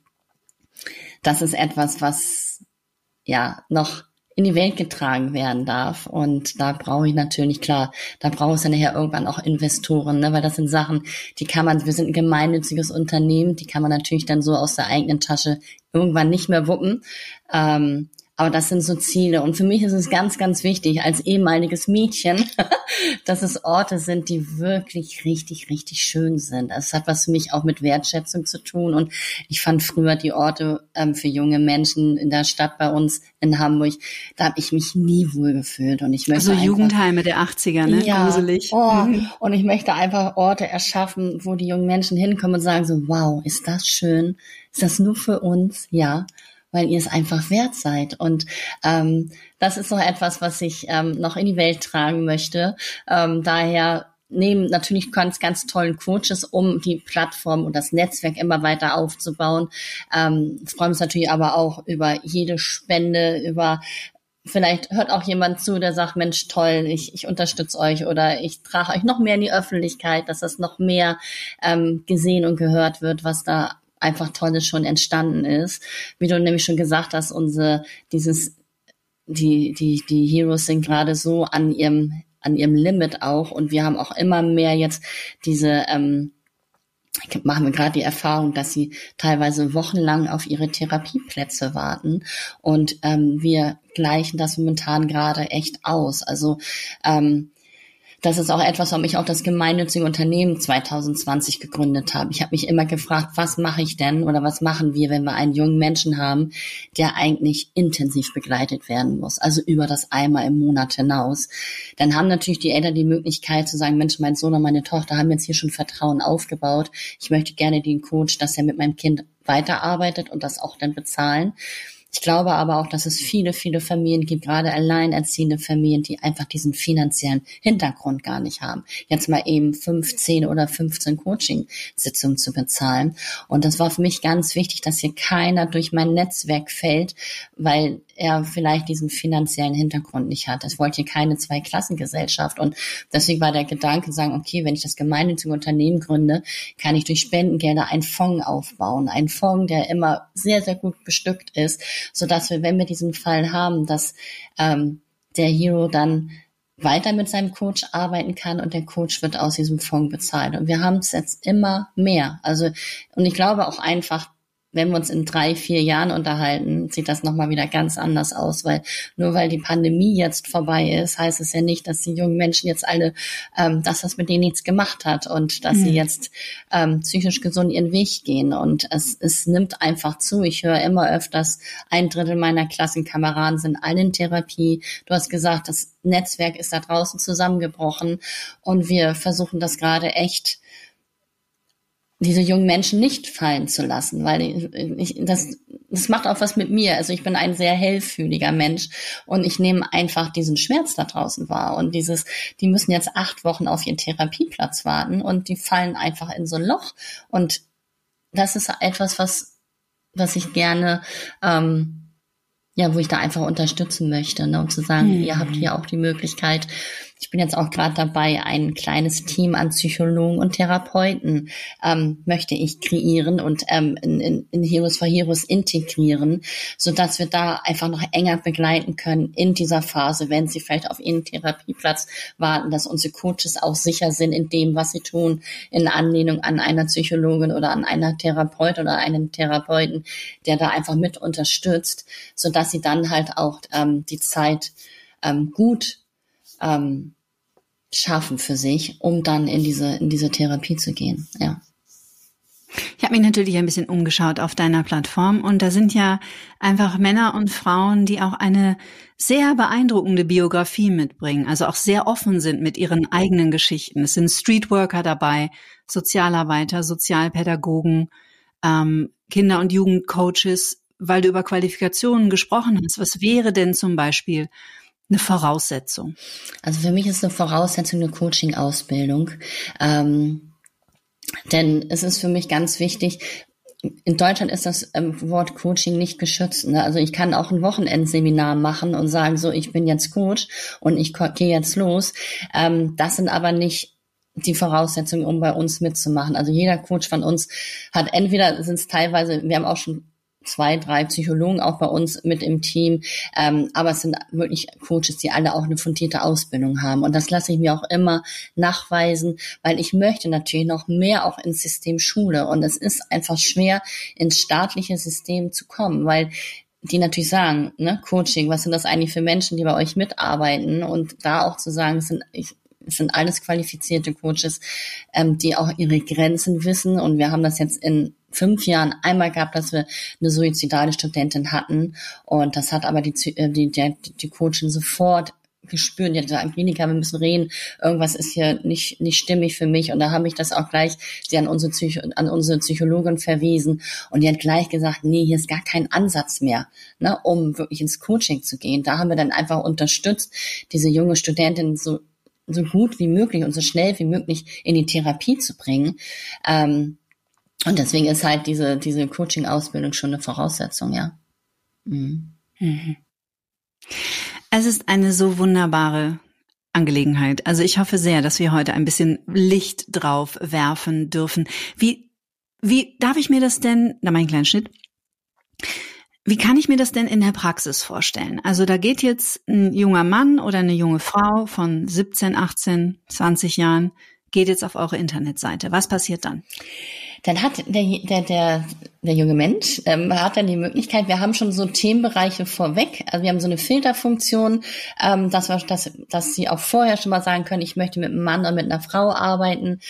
das ist etwas, was ja noch in die Welt getragen werden darf. Und da brauche ich natürlich, klar, da brauche ich dann nachher irgendwann auch Investoren, ne? weil das sind Sachen, die kann man, wir sind ein gemeinnütziges Unternehmen, die kann man natürlich dann so aus der eigenen Tasche irgendwann nicht mehr wuppen. Ähm, aber das sind so Ziele. Und für mich ist es ganz, ganz wichtig als ehemaliges Mädchen, dass es Orte sind, die wirklich richtig, richtig schön sind. Es hat was für mich auch mit Wertschätzung zu tun. Und ich fand früher die Orte ähm, für junge Menschen in der Stadt bei uns in Hamburg, da habe ich mich nie wohl gefühlt. Und ich möchte
also Jugendheime der 80er, ne?
Ja, Gruselig. Oh, und ich möchte einfach Orte erschaffen, wo die jungen Menschen hinkommen und sagen so, wow, ist das schön? Ist das nur für uns? Ja weil ihr es einfach wert seid. Und ähm, das ist noch etwas, was ich ähm, noch in die Welt tragen möchte. Ähm, daher nehmen natürlich ganz, ganz tollen Coaches, um die Plattform und das Netzwerk immer weiter aufzubauen. Ähm, freuen uns natürlich aber auch über jede Spende, über Vielleicht hört auch jemand zu, der sagt, Mensch, toll, ich, ich unterstütze euch oder ich trage euch noch mehr in die Öffentlichkeit, dass das noch mehr ähm, gesehen und gehört wird, was da einfach Tolles schon entstanden ist. Wie du nämlich schon gesagt hast, unsere, dieses, die, die, die Heroes sind gerade so an ihrem, an ihrem Limit auch und wir haben auch immer mehr jetzt diese, ähm, machen wir gerade die Erfahrung, dass sie teilweise wochenlang auf ihre Therapieplätze warten und ähm, wir gleichen das momentan gerade echt aus. Also ähm, das ist auch etwas, warum ich auch das gemeinnützige Unternehmen 2020 gegründet habe. Ich habe mich immer gefragt, was mache ich denn oder was machen wir, wenn wir einen jungen Menschen haben, der eigentlich intensiv begleitet werden muss, also über das einmal im Monat hinaus. Dann haben natürlich die Eltern die Möglichkeit zu sagen, Mensch, mein Sohn und meine Tochter haben jetzt hier schon Vertrauen aufgebaut. Ich möchte gerne den Coach, dass er mit meinem Kind weiterarbeitet und das auch dann bezahlen. Ich glaube aber auch, dass es viele, viele Familien gibt, gerade alleinerziehende Familien, die einfach diesen finanziellen Hintergrund gar nicht haben. Jetzt mal eben 15 oder 15 Coaching-Sitzungen zu bezahlen. Und das war für mich ganz wichtig, dass hier keiner durch mein Netzwerk fällt, weil er vielleicht diesen finanziellen Hintergrund nicht hat. Es wollte keine Zweiklassengesellschaft. Und deswegen war der Gedanke, sagen, okay, wenn ich das gemeinnützige Unternehmen gründe, kann ich durch Spendengelder einen Fonds aufbauen. Ein Fonds, der immer sehr, sehr gut bestückt ist, so dass wir, wenn wir diesen Fall haben, dass ähm, der Hero dann weiter mit seinem Coach arbeiten kann und der Coach wird aus diesem Fonds bezahlt. Und wir haben es jetzt immer mehr. Also, und ich glaube auch einfach, wenn wir uns in drei, vier Jahren unterhalten, sieht das nochmal wieder ganz anders aus, weil nur weil die Pandemie jetzt vorbei ist, heißt es ja nicht, dass die jungen Menschen jetzt alle, ähm, dass das mit denen nichts gemacht hat und dass mhm. sie jetzt ähm, psychisch gesund ihren Weg gehen. Und es, es nimmt einfach zu. Ich höre immer öfters, ein Drittel meiner Klassenkameraden sind alle in Therapie. Du hast gesagt, das Netzwerk ist da draußen zusammengebrochen und wir versuchen das gerade echt diese jungen Menschen nicht fallen zu lassen, weil ich, das, das macht auch was mit mir. Also ich bin ein sehr hellfühliger Mensch und ich nehme einfach diesen Schmerz da draußen wahr und dieses, die müssen jetzt acht Wochen auf ihren Therapieplatz warten und die fallen einfach in so ein Loch und das ist etwas, was, was ich gerne, ähm, ja, wo ich da einfach unterstützen möchte, ne, um zu sagen, mhm. ihr habt hier auch die Möglichkeit, ich bin jetzt auch gerade dabei, ein kleines Team an Psychologen und Therapeuten ähm, möchte ich kreieren und ähm, in, in, in Heroes for Heroes integrieren, so dass wir da einfach noch enger begleiten können in dieser Phase, wenn sie vielleicht auf ihren Therapieplatz warten, dass unsere Coaches auch sicher sind in dem, was sie tun, in Anlehnung an einer Psychologin oder an einer Therapeut oder einen Therapeuten, der da einfach mit unterstützt, so dass sie dann halt auch ähm, die Zeit ähm, gut ähm, schaffen für sich, um dann in diese, in diese Therapie zu gehen. Ja.
Ich habe mich natürlich ein bisschen umgeschaut auf deiner Plattform und da sind ja einfach Männer und Frauen, die auch eine sehr beeindruckende Biografie mitbringen, also auch sehr offen sind mit ihren eigenen Geschichten. Es sind Streetworker dabei, Sozialarbeiter, Sozialpädagogen, ähm, Kinder- und Jugendcoaches, weil du über Qualifikationen gesprochen hast. Was wäre denn zum Beispiel eine Voraussetzung?
Also für mich ist eine Voraussetzung eine Coaching-Ausbildung. Ähm, denn es ist für mich ganz wichtig, in Deutschland ist das ähm, Wort Coaching nicht geschützt. Ne? Also ich kann auch ein Wochenendseminar machen und sagen, so, ich bin jetzt Coach und ich gehe jetzt los. Ähm, das sind aber nicht die Voraussetzungen, um bei uns mitzumachen. Also jeder Coach von uns hat entweder sind es teilweise, wir haben auch schon zwei, drei Psychologen auch bei uns mit im Team. Ähm, aber es sind wirklich Coaches, die alle auch eine fundierte Ausbildung haben. Und das lasse ich mir auch immer nachweisen, weil ich möchte natürlich noch mehr auch ins System Schule. Und es ist einfach schwer, ins staatliche System zu kommen, weil die natürlich sagen, ne, Coaching, was sind das eigentlich für Menschen, die bei euch mitarbeiten? Und da auch zu sagen, es sind, ich, es sind alles qualifizierte Coaches, ähm, die auch ihre Grenzen wissen. Und wir haben das jetzt in fünf Jahren einmal gehabt, dass wir eine suizidale Studentin hatten. Und das hat aber die, äh, die, die, die Coachin sofort gespürt, die hat gesagt, Angelika, wir müssen reden, irgendwas ist hier nicht, nicht stimmig für mich. Und da habe ich das auch gleich sie an unsere, an unsere Psychologin verwiesen. Und die hat gleich gesagt, nee, hier ist gar kein Ansatz mehr, ne, um wirklich ins Coaching zu gehen. Da haben wir dann einfach unterstützt, diese junge Studentin so, so gut wie möglich und so schnell wie möglich in die Therapie zu bringen. Ähm, und deswegen ist halt diese, diese Coaching-Ausbildung schon eine Voraussetzung, ja. Mhm. Mhm.
Es ist eine so wunderbare Angelegenheit. Also ich hoffe sehr, dass wir heute ein bisschen Licht drauf werfen dürfen. Wie, wie darf ich mir das denn, da mein kleinen Schnitt, wie kann ich mir das denn in der Praxis vorstellen? Also da geht jetzt ein junger Mann oder eine junge Frau von 17, 18, 20 Jahren, geht jetzt auf eure Internetseite. Was passiert dann?
dann hat der, der, der, der junge Mensch ähm, hat dann die Möglichkeit, wir haben schon so Themenbereiche vorweg, also wir haben so eine Filterfunktion, ähm, dass, wir, dass, dass sie auch vorher schon mal sagen können, ich möchte mit einem Mann oder mit einer Frau arbeiten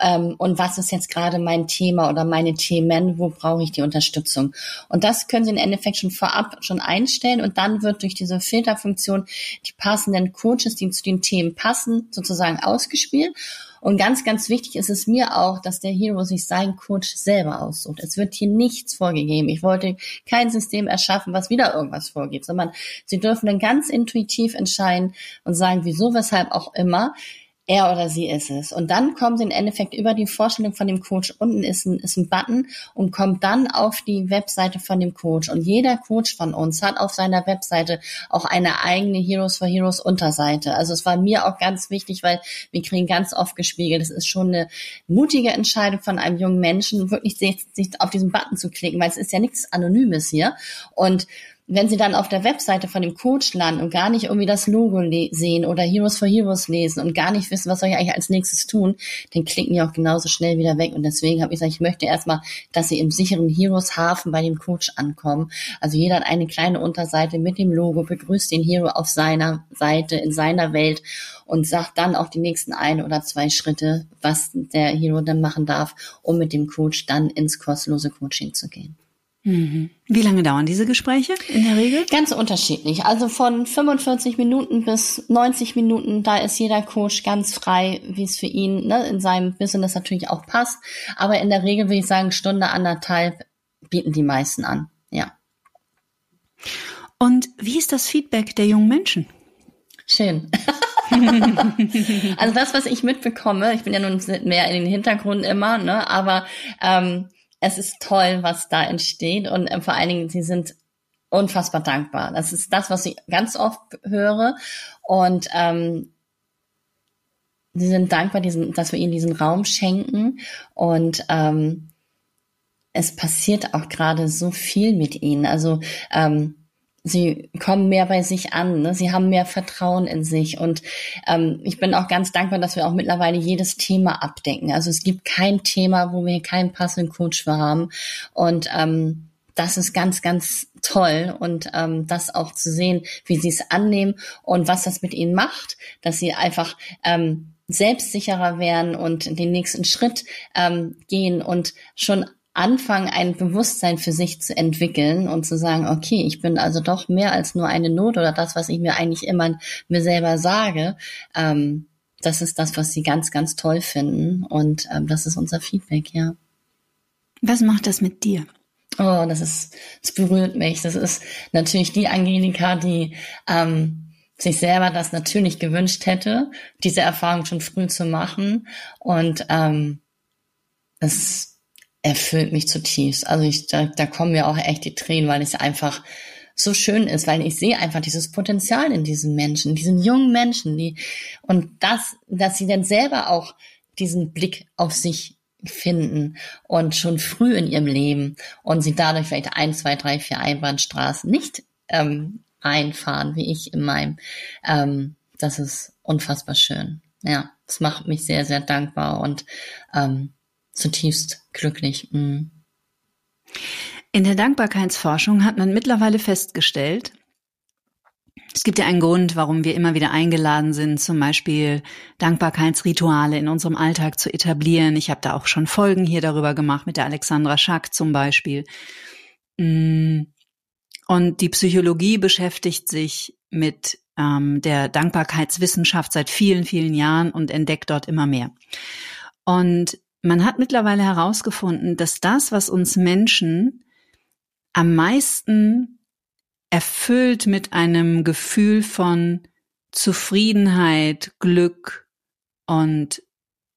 ähm, und was ist jetzt gerade mein Thema oder meine Themen, wo brauche ich die Unterstützung. Und das können Sie im Endeffekt schon vorab schon einstellen und dann wird durch diese Filterfunktion die passenden Coaches, die zu den Themen passen, sozusagen ausgespielt und ganz, ganz wichtig ist es mir auch, dass der Hero sich seinen Coach selber aussucht. Es wird hier nichts vorgegeben. Ich wollte kein System erschaffen, was wieder irgendwas vorgibt, sondern sie dürfen dann ganz intuitiv entscheiden und sagen, wieso, weshalb auch immer er oder sie ist es. Und dann sie im Endeffekt über die Vorstellung von dem Coach. Unten ist ein, ist ein Button und kommt dann auf die Webseite von dem Coach. Und jeder Coach von uns hat auf seiner Webseite auch eine eigene Heroes for Heroes Unterseite. Also es war mir auch ganz wichtig, weil wir kriegen ganz oft gespiegelt, es ist schon eine mutige Entscheidung von einem jungen Menschen, wirklich sich, sich auf diesen Button zu klicken, weil es ist ja nichts Anonymes hier. Und wenn sie dann auf der Webseite von dem Coach landen und gar nicht irgendwie das Logo sehen oder Heroes for Heroes lesen und gar nicht wissen, was soll ich eigentlich als nächstes tun, dann klicken die auch genauso schnell wieder weg. Und deswegen habe ich gesagt, ich möchte erstmal, dass sie im sicheren Heroes Hafen bei dem Coach ankommen. Also jeder hat eine kleine Unterseite mit dem Logo, begrüßt den Hero auf seiner Seite, in seiner Welt und sagt dann auch die nächsten ein oder zwei Schritte, was der Hero dann machen darf, um mit dem Coach dann ins kostenlose Coaching zu gehen.
Mhm. Wie lange dauern diese Gespräche in der Regel?
Ganz unterschiedlich. Also von 45 Minuten bis 90 Minuten, da ist jeder Coach ganz frei, wie es für ihn ne, in seinem Business natürlich auch passt. Aber in der Regel würde ich sagen, Stunde, anderthalb bieten die meisten an. Ja.
Und wie ist das Feedback der jungen Menschen?
Schön. also das, was ich mitbekomme, ich bin ja nun mehr in den Hintergrund immer, ne, aber ähm, es ist toll, was da entsteht und äh, vor allen Dingen, sie sind unfassbar dankbar. Das ist das, was ich ganz oft höre und ähm, sie sind dankbar, diesen, dass wir ihnen diesen Raum schenken und ähm, es passiert auch gerade so viel mit ihnen. Also ähm, sie kommen mehr bei sich an, ne? sie haben mehr Vertrauen in sich und ähm, ich bin auch ganz dankbar, dass wir auch mittlerweile jedes Thema abdecken. Also es gibt kein Thema, wo wir keinen passenden Coach für haben und ähm, das ist ganz, ganz toll und ähm, das auch zu sehen, wie sie es annehmen und was das mit ihnen macht, dass sie einfach ähm, selbstsicherer werden und den nächsten Schritt ähm, gehen und schon anfangen, ein Bewusstsein für sich zu entwickeln und zu sagen, okay, ich bin also doch mehr als nur eine Not oder das, was ich mir eigentlich immer mir selber sage. Ähm, das ist das, was sie ganz, ganz toll finden und ähm, das ist unser Feedback, ja.
Was macht das mit dir?
Oh, das ist, es berührt mich. Das ist natürlich die Angelika, die ähm, sich selber das natürlich gewünscht hätte, diese Erfahrung schon früh zu machen. Und ähm, es erfüllt mich zutiefst. Also ich, da, da kommen mir auch echt die Tränen, weil es einfach so schön ist, weil ich sehe einfach dieses Potenzial in diesen Menschen, diesen jungen Menschen, die und das, dass sie dann selber auch diesen Blick auf sich finden und schon früh in ihrem Leben und sie dadurch vielleicht ein, zwei, drei, vier Einbahnstraßen nicht ähm, einfahren, wie ich in meinem. Ähm, das ist unfassbar schön. Ja, es macht mich sehr, sehr dankbar und ähm, zutiefst glücklich. Mm.
In der Dankbarkeitsforschung hat man mittlerweile festgestellt, es gibt ja einen Grund, warum wir immer wieder eingeladen sind, zum Beispiel Dankbarkeitsrituale in unserem Alltag zu etablieren. Ich habe da auch schon Folgen hier darüber gemacht, mit der Alexandra Schack zum Beispiel. Mm. Und die Psychologie beschäftigt sich mit ähm, der Dankbarkeitswissenschaft seit vielen, vielen Jahren und entdeckt dort immer mehr. Und man hat mittlerweile herausgefunden, dass das, was uns Menschen am meisten erfüllt mit einem Gefühl von Zufriedenheit, Glück und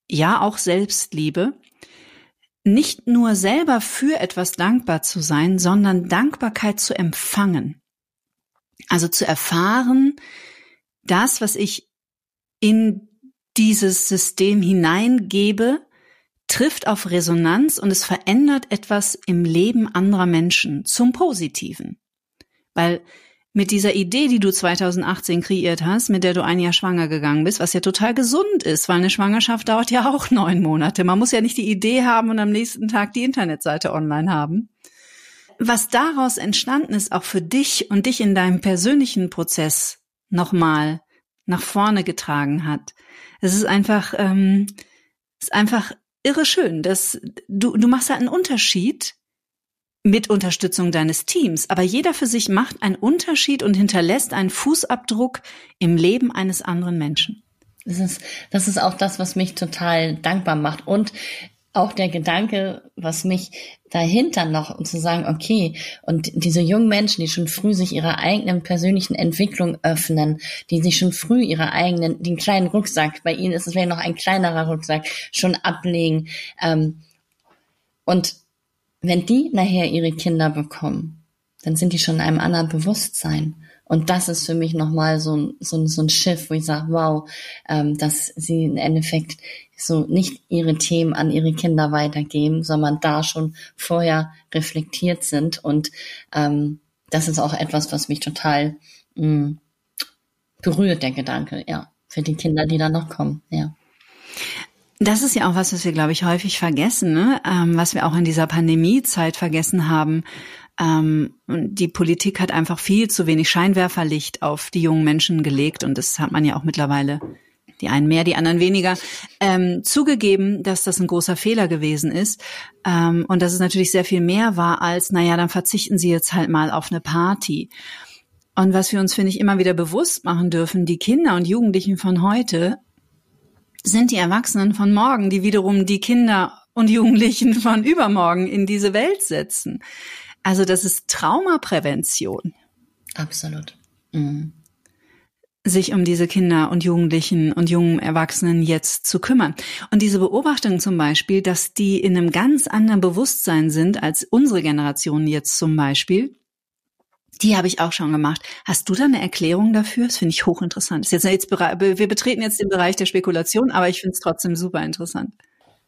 ja auch Selbstliebe, nicht nur selber für etwas dankbar zu sein, sondern Dankbarkeit zu empfangen. Also zu erfahren, das, was ich in dieses System hineingebe, trifft auf Resonanz und es verändert etwas im Leben anderer Menschen zum Positiven. Weil mit dieser Idee, die du 2018 kreiert hast, mit der du ein Jahr schwanger gegangen bist, was ja total gesund ist, weil eine Schwangerschaft dauert ja auch neun Monate. Man muss ja nicht die Idee haben und am nächsten Tag die Internetseite online haben. Was daraus entstanden ist, auch für dich und dich in deinem persönlichen Prozess nochmal nach vorne getragen hat, es ist einfach, ähm, ist einfach irre schön, dass du, du machst halt einen Unterschied mit Unterstützung deines Teams, aber jeder für sich macht einen Unterschied und hinterlässt einen Fußabdruck im Leben eines anderen Menschen.
Das ist, das ist auch das, was mich total dankbar macht. Und auch der Gedanke, was mich dahinter noch und zu sagen, okay, und diese jungen Menschen, die schon früh sich ihrer eigenen persönlichen Entwicklung öffnen, die sich schon früh ihre eigenen, den kleinen Rucksack, bei ihnen ist es vielleicht noch ein kleinerer Rucksack, schon ablegen. Ähm, und wenn die nachher ihre Kinder bekommen, dann sind die schon in einem anderen Bewusstsein. Und das ist für mich nochmal so ein, so, ein, so ein Schiff, wo ich sage, wow, ähm, dass sie im Endeffekt so nicht ihre Themen an ihre Kinder weitergeben, sondern da schon vorher reflektiert sind. Und ähm, das ist auch etwas, was mich total mh, mm, berührt, der Gedanke, ja, für die Kinder, die da noch kommen, ja.
Das ist ja auch was, was wir, glaube ich, häufig vergessen, ne? ähm, was wir auch in dieser Pandemiezeit vergessen haben. Ähm, die Politik hat einfach viel zu wenig Scheinwerferlicht auf die jungen Menschen gelegt und das hat man ja auch mittlerweile die einen mehr, die anderen weniger, ähm, zugegeben, dass das ein großer Fehler gewesen ist ähm, und dass es natürlich sehr viel mehr war als, naja, dann verzichten Sie jetzt halt mal auf eine Party. Und was wir uns, finde ich, immer wieder bewusst machen dürfen, die Kinder und Jugendlichen von heute sind die Erwachsenen von morgen, die wiederum die Kinder und Jugendlichen von übermorgen in diese Welt setzen. Also das ist Traumaprävention.
Absolut. Mhm
sich um diese Kinder und Jugendlichen und jungen Erwachsenen jetzt zu kümmern. Und diese Beobachtung zum Beispiel, dass die in einem ganz anderen Bewusstsein sind als unsere Generation jetzt zum Beispiel, die habe ich auch schon gemacht. Hast du da eine Erklärung dafür? Das finde ich hochinteressant. Jetzt, jetzt, wir betreten jetzt den Bereich der Spekulation, aber ich finde es trotzdem super interessant.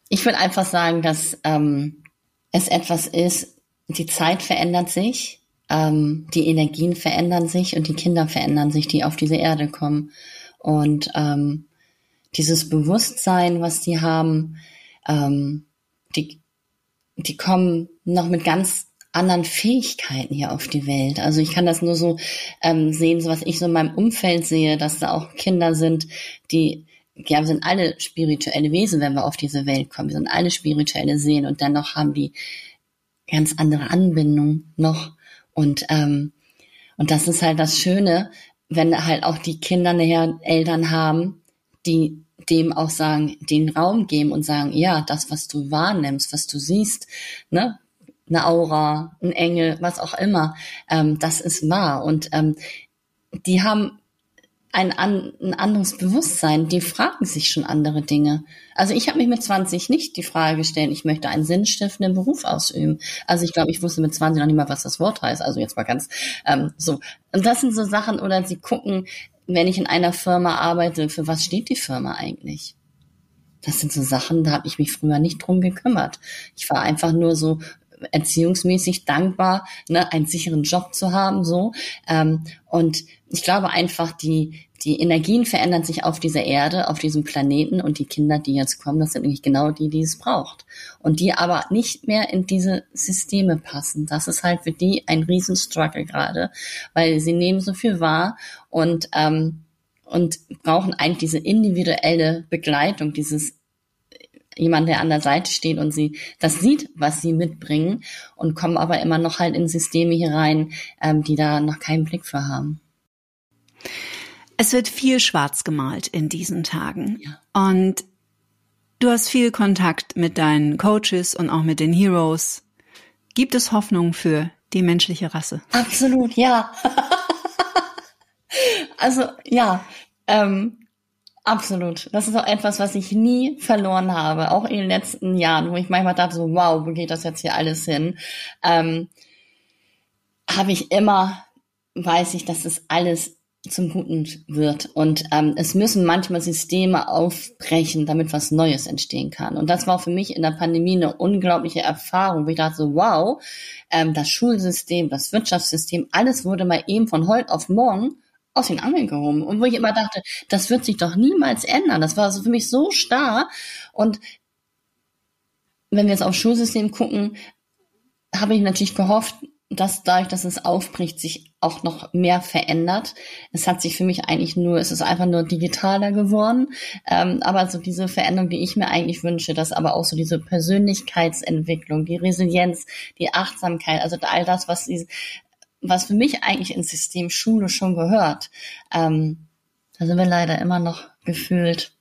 Ich würde einfach sagen, dass ähm, es etwas ist, die Zeit verändert sich ähm, die Energien verändern sich und die Kinder verändern sich, die auf diese Erde kommen. Und ähm, dieses Bewusstsein, was die haben, ähm, die, die kommen noch mit ganz anderen Fähigkeiten hier auf die Welt. Also ich kann das nur so ähm, sehen, so was ich so in meinem Umfeld sehe, dass da auch Kinder sind, die ja, wir sind alle spirituelle Wesen, wenn wir auf diese Welt kommen. Wir sind alle spirituelle Seelen und dennoch haben die ganz andere Anbindung noch und, ähm, und das ist halt das Schöne, wenn halt auch die Kinder nachher Eltern haben, die dem auch sagen, den Raum geben und sagen, ja, das, was du wahrnimmst, was du siehst, ne, eine Aura, ein Engel, was auch immer. Ähm, das ist wahr. Und ähm, die haben ein, an, ein anderes Bewusstsein, die fragen sich schon andere Dinge. Also ich habe mich mit 20 nicht die Frage gestellt, ich möchte einen sinnstiftenden Beruf ausüben. Also ich glaube, ich wusste mit 20 noch nicht mal, was das Wort heißt. Also jetzt mal ganz ähm, so. Und das sind so Sachen, oder sie gucken, wenn ich in einer Firma arbeite, für was steht die Firma eigentlich? Das sind so Sachen, da habe ich mich früher nicht drum gekümmert. Ich war einfach nur so erziehungsmäßig dankbar, ne, einen sicheren Job zu haben, so. Ähm, und ich glaube einfach, die, die Energien verändern sich auf dieser Erde, auf diesem Planeten und die Kinder, die jetzt kommen, das sind nämlich genau die, die es braucht. Und die aber nicht mehr in diese Systeme passen. Das ist halt für die ein Riesenstruggle gerade, weil sie nehmen so viel wahr und, ähm, und brauchen eigentlich diese individuelle Begleitung, dieses jemand, der an der Seite steht und sie das sieht, was sie mitbringen und kommen aber immer noch halt in Systeme hier rein, ähm, die da noch keinen Blick für haben.
Es wird viel schwarz gemalt in diesen Tagen. Ja. Und du hast viel Kontakt mit deinen Coaches und auch mit den Heroes. Gibt es Hoffnung für die menschliche Rasse?
Absolut, ja. also ja, ähm, Absolut. Das ist auch etwas, was ich nie verloren habe, auch in den letzten Jahren, wo ich manchmal dachte so, wow, wo geht das jetzt hier alles hin? Ähm, habe ich immer, weiß ich, dass es alles zum Guten wird. Und ähm, es müssen manchmal Systeme aufbrechen, damit was Neues entstehen kann. Und das war für mich in der Pandemie eine unglaubliche Erfahrung, wo ich dachte so, wow, ähm, das Schulsystem, das Wirtschaftssystem, alles wurde mal eben von heute auf morgen aus den Angeln gehoben. Und wo ich immer dachte, das wird sich doch niemals ändern. Das war also für mich so starr. Und wenn wir jetzt aufs Schulsystem gucken, habe ich natürlich gehofft, dass dadurch, dass es aufbricht, sich auch noch mehr verändert. Es hat sich für mich eigentlich nur, es ist einfach nur digitaler geworden. Ähm, aber so diese Veränderung, die ich mir eigentlich wünsche, dass aber auch so diese Persönlichkeitsentwicklung, die Resilienz, die Achtsamkeit, also all das, was die, was für mich eigentlich ins System Schule schon gehört, ähm, da sind wir leider immer noch gefühlt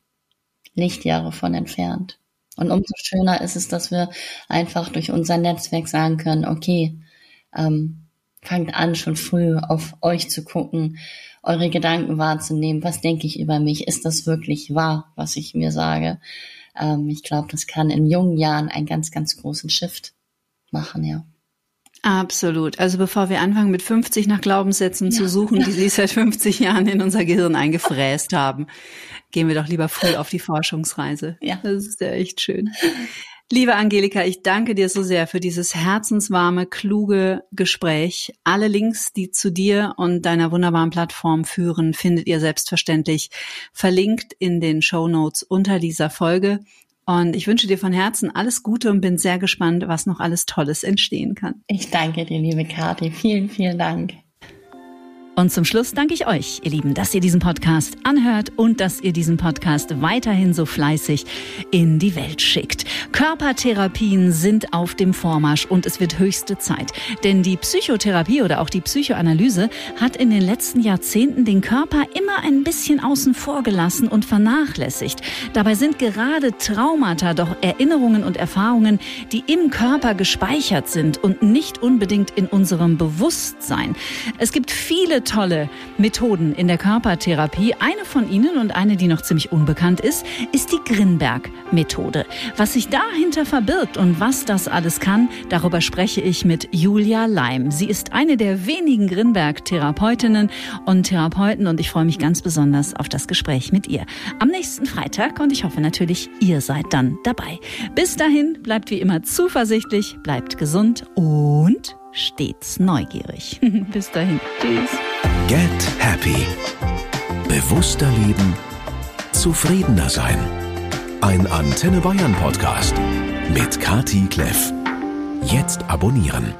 Lichtjahre von entfernt. Und umso schöner ist es, dass wir einfach durch unser Netzwerk sagen können, okay, ähm, fangt an, schon früh auf euch zu gucken, eure Gedanken wahrzunehmen. Was denke ich über mich? Ist das wirklich wahr, was ich mir sage? Ähm, ich glaube, das kann in jungen Jahren einen ganz, ganz großen Shift machen, ja.
Absolut. Also bevor wir anfangen, mit 50 nach Glaubenssätzen ja. zu suchen, die sich seit 50 Jahren in unser Gehirn eingefräst haben, gehen wir doch lieber früh auf die Forschungsreise. Ja. Das ist ja echt schön. Liebe Angelika, ich danke dir so sehr für dieses herzenswarme, kluge Gespräch. Alle Links, die zu dir und deiner wunderbaren Plattform führen, findet ihr selbstverständlich verlinkt in den Show Notes unter dieser Folge. Und ich wünsche dir von Herzen alles Gute und bin sehr gespannt, was noch alles Tolles entstehen kann.
Ich danke dir, liebe Kathi. Vielen, vielen Dank.
Und zum Schluss danke ich euch, ihr Lieben, dass ihr diesen Podcast anhört und dass ihr diesen Podcast weiterhin so fleißig in die Welt schickt. Körpertherapien sind auf dem Vormarsch und es wird höchste Zeit. Denn die Psychotherapie oder auch die Psychoanalyse hat in den letzten Jahrzehnten den Körper immer ein bisschen außen vor gelassen und vernachlässigt. Dabei sind gerade Traumata doch Erinnerungen und Erfahrungen, die im Körper gespeichert sind und nicht unbedingt in unserem Bewusstsein. Es gibt tolle Methoden in der Körpertherapie. Eine von ihnen und eine, die noch ziemlich unbekannt ist, ist die Grinberg-Methode. Was sich dahinter verbirgt und was das alles kann, darüber spreche ich mit Julia Leim. Sie ist eine der wenigen Grinberg-Therapeutinnen und Therapeuten und ich freue mich ganz besonders auf das Gespräch mit ihr am nächsten Freitag und ich hoffe natürlich, ihr seid dann dabei. Bis dahin bleibt wie immer zuversichtlich, bleibt gesund und stets neugierig. Bis dahin. Tschüss.
Get Happy. Bewusster leben. Zufriedener sein. Ein Antenne Bayern Podcast mit Kati Kleff. Jetzt abonnieren.